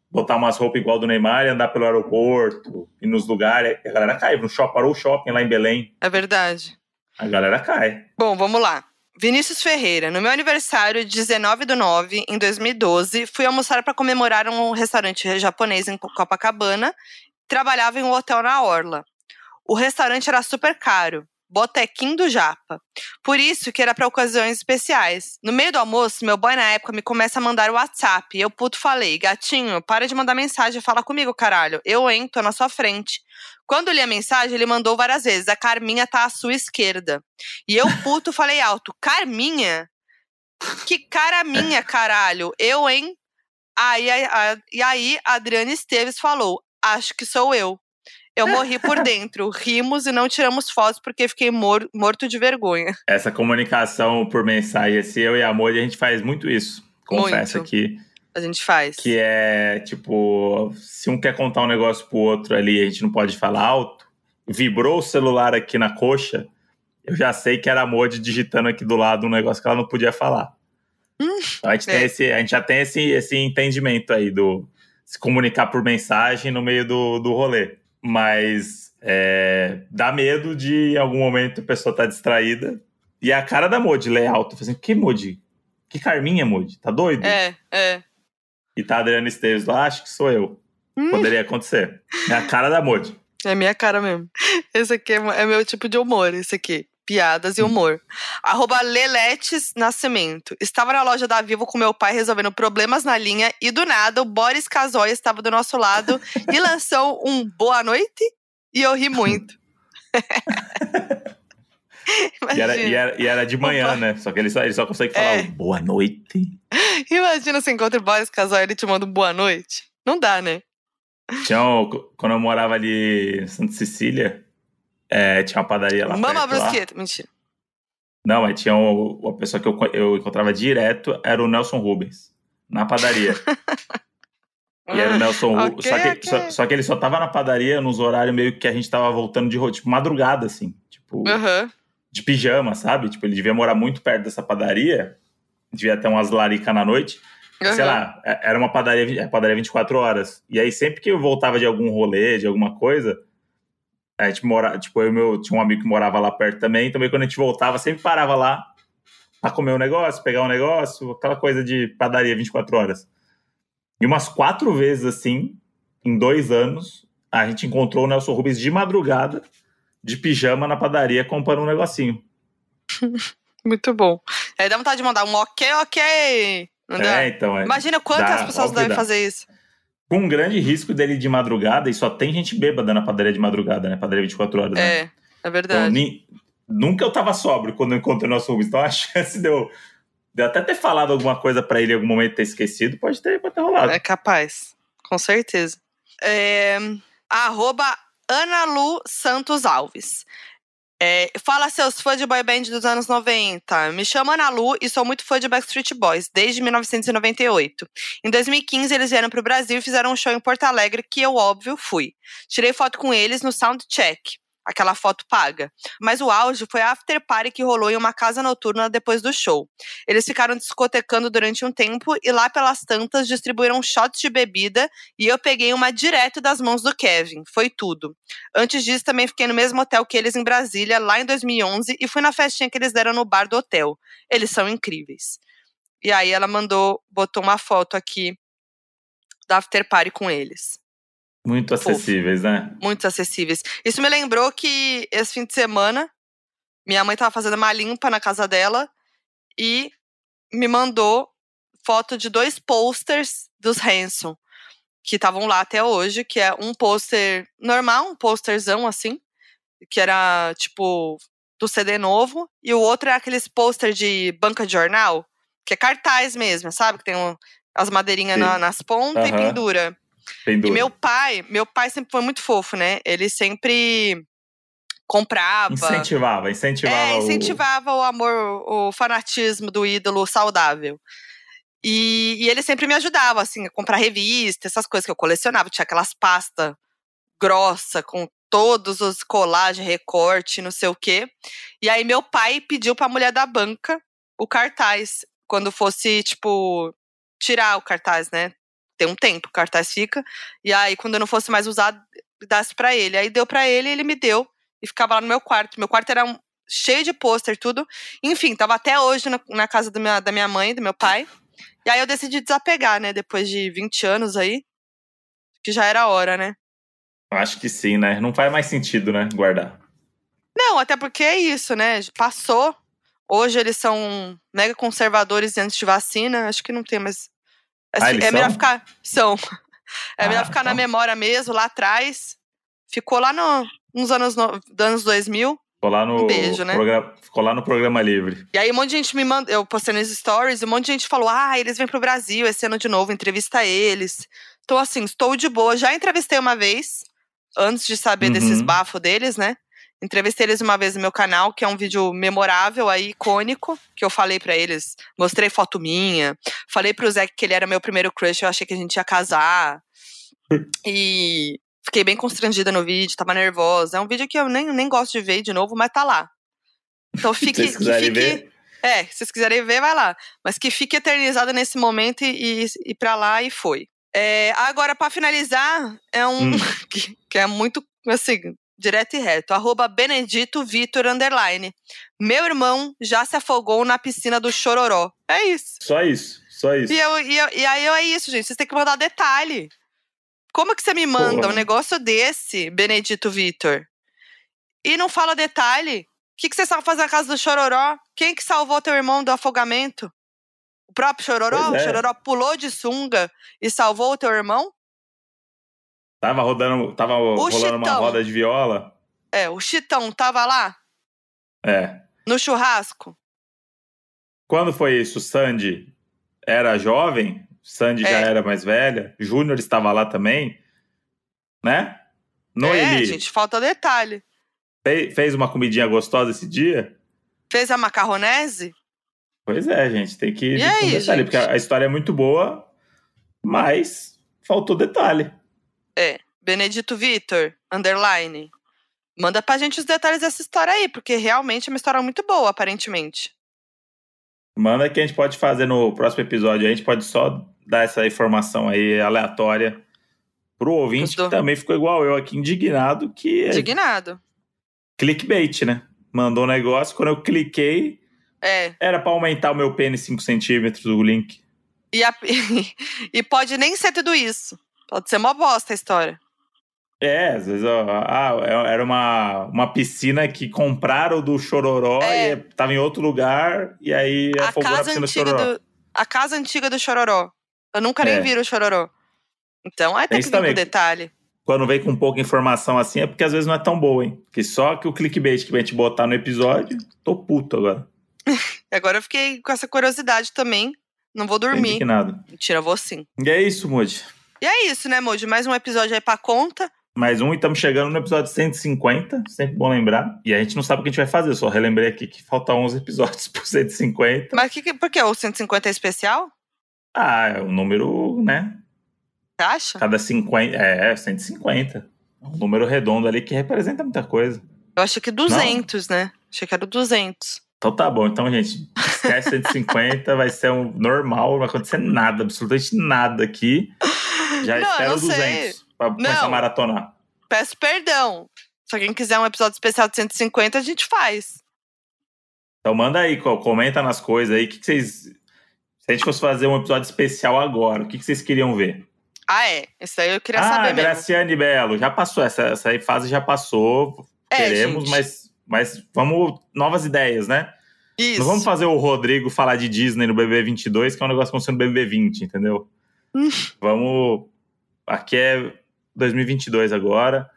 botar umas roupas igual do Neymar e andar pelo aeroporto e nos lugares. A galera cai. No shopping, parou o shopping lá em Belém. É verdade. A galera cai. Bom, vamos lá. Vinícius Ferreira, no meu aniversário, 19 do 9, em 2012, fui almoçar para comemorar um restaurante japonês em Copacabana. Trabalhava em um hotel na Orla. O restaurante era super caro, botequim do Japa. Por isso que era para ocasiões especiais. No meio do almoço, meu boy na época me começa a mandar o WhatsApp. E eu puto falei, gatinho, para de mandar mensagem, fala comigo, caralho. Eu, hein, tô na sua frente. Quando li a mensagem, ele mandou várias vezes. A Carminha tá à sua esquerda. E eu, puto, falei alto: Carminha? Que cara minha, caralho? Eu, hein? Aí, a- a- e aí, a Adriana Esteves falou: Acho que sou eu. Eu morri por dentro. Rimos e não tiramos fotos porque fiquei mor- morto de vergonha. Essa comunicação por mensagem, esse eu e amor, a gente faz muito isso. Confesso Muito. aqui. A gente faz. Que é, tipo, se um quer contar um negócio pro outro ali, a gente não pode falar alto. Vibrou o celular aqui na coxa, eu já sei que era a Modi digitando aqui do lado um negócio que ela não podia falar. Então a gente, tem é. esse, a gente já tem esse, esse entendimento aí do se comunicar por mensagem no meio do, do rolê. Mas é, dá medo de em algum momento a pessoa tá distraída. E a cara da Modi lê alto. Assim, que Modi? Que Carminha, Modi? Tá doido? É, é. E tá a Adriana Esteves lá, acho que sou eu. Hum. Poderia acontecer. É a cara da Modi. É minha cara mesmo. Esse aqui é é meu tipo de humor, esse aqui. Piadas e Hum. humor. Arroba Leletes Nascimento. Estava na loja da Vivo com meu pai resolvendo problemas na linha e do nada o Boris Casoy estava do nosso lado e lançou um boa noite e eu ri muito. E era, e era, e era de manhã, Opa. né? Só que ele só, ele só consegue falar É. boa noite. imagina você encontra o Boris Casoy e ele te manda um boa noite. Não dá, né? Tinha um- quando eu morava ali em Santa Cecília, é, tinha uma padaria lá Mama perto lá. brusqueta. Mentira. Não, mas tinha um- uma pessoa que eu, eu encontrava direto, era o Nelson Rubens, na padaria. E era o Nelson Rubens. Só, que, ok. só, só que ele só tava na padaria nos horários meio que a gente tava voltando de tipo, madrugada, assim. Tipo, Aham. de pijama, sabe? Tipo, ele devia morar muito perto dessa padaria. Devia ter umas laricas na noite. Sei aham. lá, é- era uma padaria, é, padaria 24 horas. E aí, sempre que eu voltava de algum rolê, de alguma coisa, a gente mora, tipo, eu e meu, tinha um amigo que morava lá perto também, também quando a gente voltava, sempre parava lá pra comer um negócio, pegar um negócio, aquela coisa de padaria 24 horas. E umas quatro vezes, assim, em dois anos, a gente encontrou o Nelson Rubens de madrugada, de pijama na padaria, comprando um negocinho. Muito bom. Aí dá vontade de mandar um ok, ok. É, então, é. Imagina quantas Dá, pessoas devem dá. fazer isso. Com um grande risco dele de madrugada, e só tem gente bêbada na padaria de madrugada, né? Padaria 24 horas, né? É, é Então, verdade. ni- nunca eu tava sóbrio quando eu encontrei o nosso Rubens. Então a chance de eu, de eu até ter falado alguma coisa pra ele em algum momento e ter esquecido, pode ter, pode ter rolado. É capaz, com certeza. É, arroba Ana Lu Santos Alves. É, fala seus fãs de boy band dos anos 90. Me chamo Ana Lu e sou muito fã de Backstreet Boys, desde 1998. Em 2015, eles vieram pro Brasil e fizeram um show em Porto Alegre que eu, óbvio, fui. Tirei foto com eles no Soundcheck, aquela foto paga. Mas o auge foi a after party que rolou em uma casa noturna depois do show. Eles ficaram discotecando durante um tempo e lá pelas tantas distribuíram shots de bebida e eu peguei uma direto das mãos do Kevin. Foi tudo. Antes disso, também fiquei no mesmo hotel que eles em Brasília, lá em 2011, e fui na festinha que eles deram no bar do hotel. Eles são incríveis. E aí ela mandou, botou uma foto aqui da after party com eles. Muito Fofo. acessíveis, né? Muito acessíveis. Isso me lembrou que esse fim de semana, minha mãe tava fazendo uma limpa na casa dela e me mandou foto de dois posters dos Hanson, que estavam lá até hoje, que é um pôster normal, um pôsterzão assim, que era tipo do CD novo, e o outro é aqueles pôster de banca de jornal, que é cartaz mesmo, sabe? Que tem um, as madeirinhas na- nas pontas e Aham. pendura. E meu pai, meu pai sempre foi muito fofo, né? Ele sempre comprava. Incentivava, incentivava. É, o- incentivava o... amor, o fanatismo do ídolo saudável. E, e ele sempre me ajudava, assim, a comprar revista, essas coisas que eu colecionava. Tinha aquelas pastas grossa com todos os colagens, recorte, não sei o quê. E aí meu pai pediu pra mulher da banca o cartaz, quando fosse, tipo, tirar o cartaz, né? Tem um tempo, o cartaz fica. E aí, quando eu não fosse mais usado, dasse pra ele. Aí deu pra ele, ele me deu. E ficava lá no meu quarto. Meu quarto era um- cheio de pôster, tudo. Enfim, tava até hoje na, na casa minha- da minha mãe, do meu pai. E aí eu decidi desapegar, né? Depois de 20 anos aí. Que já era hora, né? Acho que sim, né? Não faz mais sentido, né? Guardar. Não, até porque é isso, né? Passou. Hoje eles são mega conservadores antes de vacina. Acho que não tem mais. Ah, eles é melhor são? ficar. São. É melhor Ah, ficar na então. memória mesmo, lá atrás. Ficou lá no, nos anos, no, anos 2000. Ficou lá no, Um beijo, né? programa, ficou lá no programa livre. E aí um monte de gente me manda. Eu postei nos stories, e um monte de gente falou: ah, eles vêm pro Brasil esse ano de novo, entrevista eles. Então, assim, estou de boa. Já entrevistei uma vez, antes de saber desses Uhum. bafos deles, né? Entrevistei eles uma vez no meu canal, que é um vídeo memorável aí, icônico, que eu falei pra eles, mostrei foto minha, falei pro Zé que ele era meu primeiro crush, eu achei que a gente ia casar. E fiquei bem constrangida no vídeo, tava nervosa. É um vídeo que eu nem, nem gosto de ver de novo, mas tá lá. Então Se fique. vocês que quiserem fique ver, é, se vocês quiserem ver, vai lá. Mas que fique eternizada nesse momento e, e, e pra lá e foi. É, agora, pra finalizar, é um Hum. que, que é muito assim, direto e reto. Arroba Benedito Vitor Underline. Meu irmão já se afogou na piscina do Chororó. É isso. só isso. Só isso. E, eu, e, eu- e aí é isso, gente. Vocês têm que mandar detalhe. Como que você me manda Porra. um negócio desse, Benedito Vitor? E não fala detalhe? O que, que você sabe fazer na casa do Chororó? Quem que salvou teu irmão do afogamento? O próprio Chororó? É. O Chororó pulou de sunga e salvou o teu irmão? Tava rodando, tava rolando uma Chitão. roda de viola. É, o Chitão tava lá É. no churrasco? Quando foi isso? Sandy era jovem? Sandy já É. era mais velha? Júnior estava lá também? Né? é, Noeli gente, falta detalhe. fe- fez uma comidinha gostosa esse dia? Fez a macarronese? Pois é, gente, tem que E aí, detalhe, porque a história é muito boa, mas faltou detalhe. Benedito Vitor, underline. Manda pra gente os detalhes dessa história aí, porque realmente é uma história muito boa, aparentemente. Manda que a gente pode fazer no próximo episódio. A gente pode só dar essa informação aí aleatória pro ouvinte que também ficou igual eu aqui, indignado, que é Indignado. clickbait, né? Mandou um negócio, quando eu cliquei, É. era pra aumentar o meu pênis 5 centímetros, o link. E, a- e pode nem ser tudo isso. Pode ser uma bosta a história. É, às vezes, ó, ah, era uma, uma piscina que compraram do Chororó É. e tava em outro lugar, e aí A afogou na casa, piscina do Chororó. do, a casa antiga do Chororó. Eu nunca nem É. vi o Chororó. Então, aí tem Tem que vir com detalhe. Quando vem com pouca informação assim, é porque às vezes não é tão boa, hein? Que só que o clickbait que vai te botar no episódio, tô puto agora. Agora eu fiquei com essa curiosidade também. Não vou dormir. indignado. Mentira, vou sim. E é isso, Moody. E é isso, né, Moji? Mais um episódio aí pra conta. Mais um e estamos chegando no episódio 150, sempre bom lembrar. E a gente não sabe o que a gente vai fazer, só relembrei aqui que faltam 11 episódios por 150. Mas que, por que o 150 é especial? Ah, é um número, né? Você acha? Cada 50. É, 150. É um número redondo ali que representa muita coisa. Eu acho que 200, né? Achei que era 200. Então tá bom. Então, gente, esquece 150, vai ser um normal, não vai acontecer nada, absolutamente nada aqui. Já Não, espero não sei. 200 pra começar a maratonar. Peço perdão. Se alguém quiser um episódio especial de 150, a gente faz. Então manda aí, co- comenta nas coisas aí. O que, que vocês. Se a gente fosse fazer um episódio especial agora, o que, que vocês queriam ver? Ah, é. Isso aí eu queria ah, saber mesmo. Graciane Belo, já passou, essa, essa fase já passou. É, Queremos, gente. mas, mas vamos. Novas ideias, né? Isso. Não vamos fazer o Rodrigo falar de Disney no BB 22, que é um negócio acontecendo no BB 20, entendeu? Hum. vamos. Aqui é 2022 agora.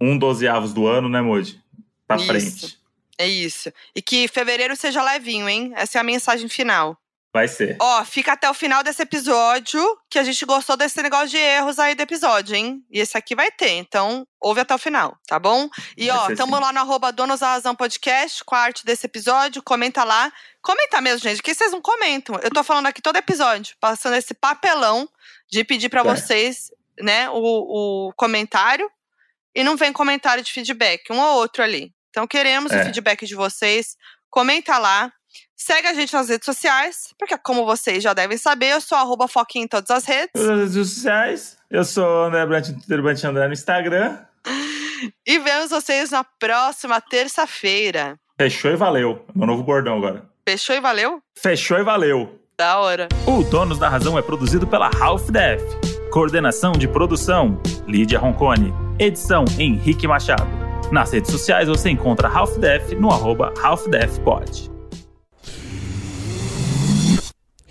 Um dozeavos do ano, né, Moody? Pra Isso. frente. É isso. E que fevereiro seja levinho, hein? Essa é a mensagem final. Vai ser. Ó, fica até o final desse episódio, que a gente gostou desse negócio de erros aí do episódio, hein? E esse aqui vai ter, então ouve até o final, tá bom? E Vai ó, tamo sim. lá no arroba Donos da Razão Podcast com a arte desse episódio, comenta lá. Comenta mesmo, gente, que vocês não comentam. Eu tô falando aqui todo episódio, passando esse papelão de pedir pra É. vocês, né, o, o comentário. E não vem comentário de feedback, um ou outro ali. Então queremos o É. feedback de vocês. Comenta lá. Segue a gente nas redes sociais, porque como vocês já devem saber, eu sou arroba Foquinha em todas as redes. Nas redes sociais, eu sou o André Brant, Brant André no Instagram. E vemos vocês na próxima terça-feira. Fechou e valeu. Meu novo bordão agora. Fechou e valeu? Fechou e valeu. Da hora. O Donos da Razão é produzido pela Half Def. Coordenação de produção: Lídia Roncone. Edição: Henrique Machado. Nas redes sociais você encontra Half Def no arroba Half Def Pod.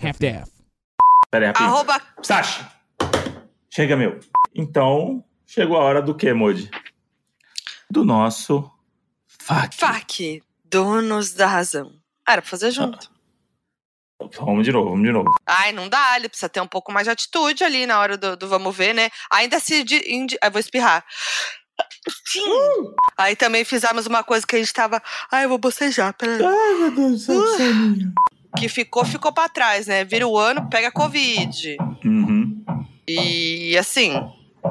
Half-Death. Pera aí, rapidinho. Arroba Sasha! Chega, meu. Então, chegou a hora do quê, Modi? Do nosso FAQ. FAC, donos da razão. Ah, era pra fazer junto. Vamos de novo, vamos de novo. Ai, não dá, ele precisa ter um pouco mais de atitude ali na hora do, do vamos ver, né? Ainda se. De, indi- vou espirrar. Sim. Aí também fizemos uma coisa que a gente tava. Ai, eu vou bocejar, peraí. Ai, meu Deus do céu, Soninho. Que ficou, ficou pra trás, né? Vira o ano, pega Covid. Uhum. E assim,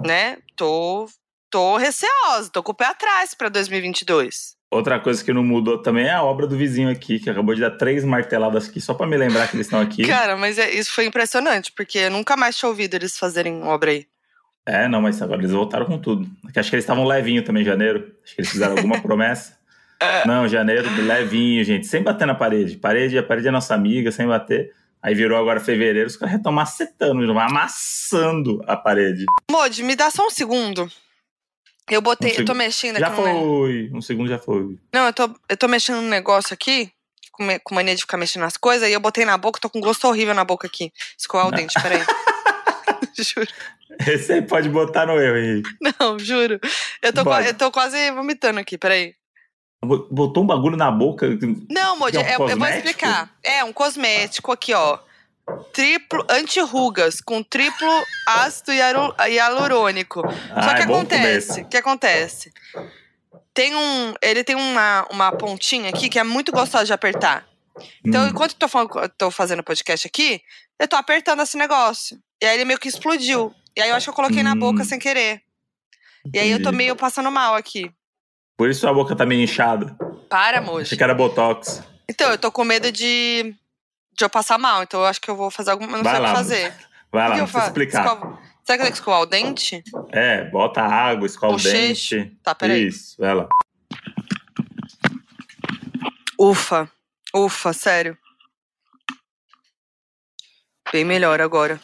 né? Tô, tô receosa, tô com o pé atrás pra 2022. Outra coisa que não mudou também é a obra do vizinho aqui, que acabou de dar três marteladas aqui, só pra me lembrar que eles estão aqui. Cara, mas é- isso foi impressionante, porque eu nunca mais tinha ouvido eles fazerem obra aí. É, não, mas agora eles voltaram com tudo. Acho que eles estavam levinho também em janeiro. Acho que eles fizeram alguma promessa. Não, janeiro, levinho, gente. Sem bater na parede. Parede, a parede é nossa amiga, sem bater. Aí virou agora fevereiro, os caras já estão macetando, amassando a parede. Modi, me dá só um segundo. Eu botei, Um eu tô mexendo Já aqui no. ne- foi. Um segundo já foi. Não, eu tô, eu tô mexendo num negócio aqui, com, com mania de ficar mexendo nas coisas, e eu botei na boca, tô com gosto horrível na boca aqui. Escoar o dente, peraí. juro. Esse aí pode botar no erro, Henrique. Não, juro. Eu tô, eu tô quase vomitando aqui, peraí. Botou um bagulho na boca. Não, Modi, É um eu, eu vou explicar. É um cosmético aqui, ó. Triplo anti-rugas com triplo ácido hialu- hialurônico. Só Ah, que é acontece, que acontece? Tem um, ele tem uma, uma pontinha aqui que é muito gostosa de apertar. Então, Hum. enquanto eu tô, tô fazendo podcast aqui, eu tô apertando esse negócio. E aí ele meio que explodiu. E aí eu acho que eu coloquei na Hum. boca sem querer. E aí eu tô meio passando mal aqui. Por isso a boca tá meio inchada. Para, Achei moji. que era botox. Então, eu tô com medo de, de eu passar mal. Então eu acho que eu vou fazer alguma. eu Não Vai sei o que lá, fazer. Vai O lá, não precisa explicar. Escova- Será que tenho que escovar o dente? É, bota água, escova o Bochecho. dente. Tá, peraí. Isso, vai lá. Ufa. Ufa, sério. Bem melhor agora.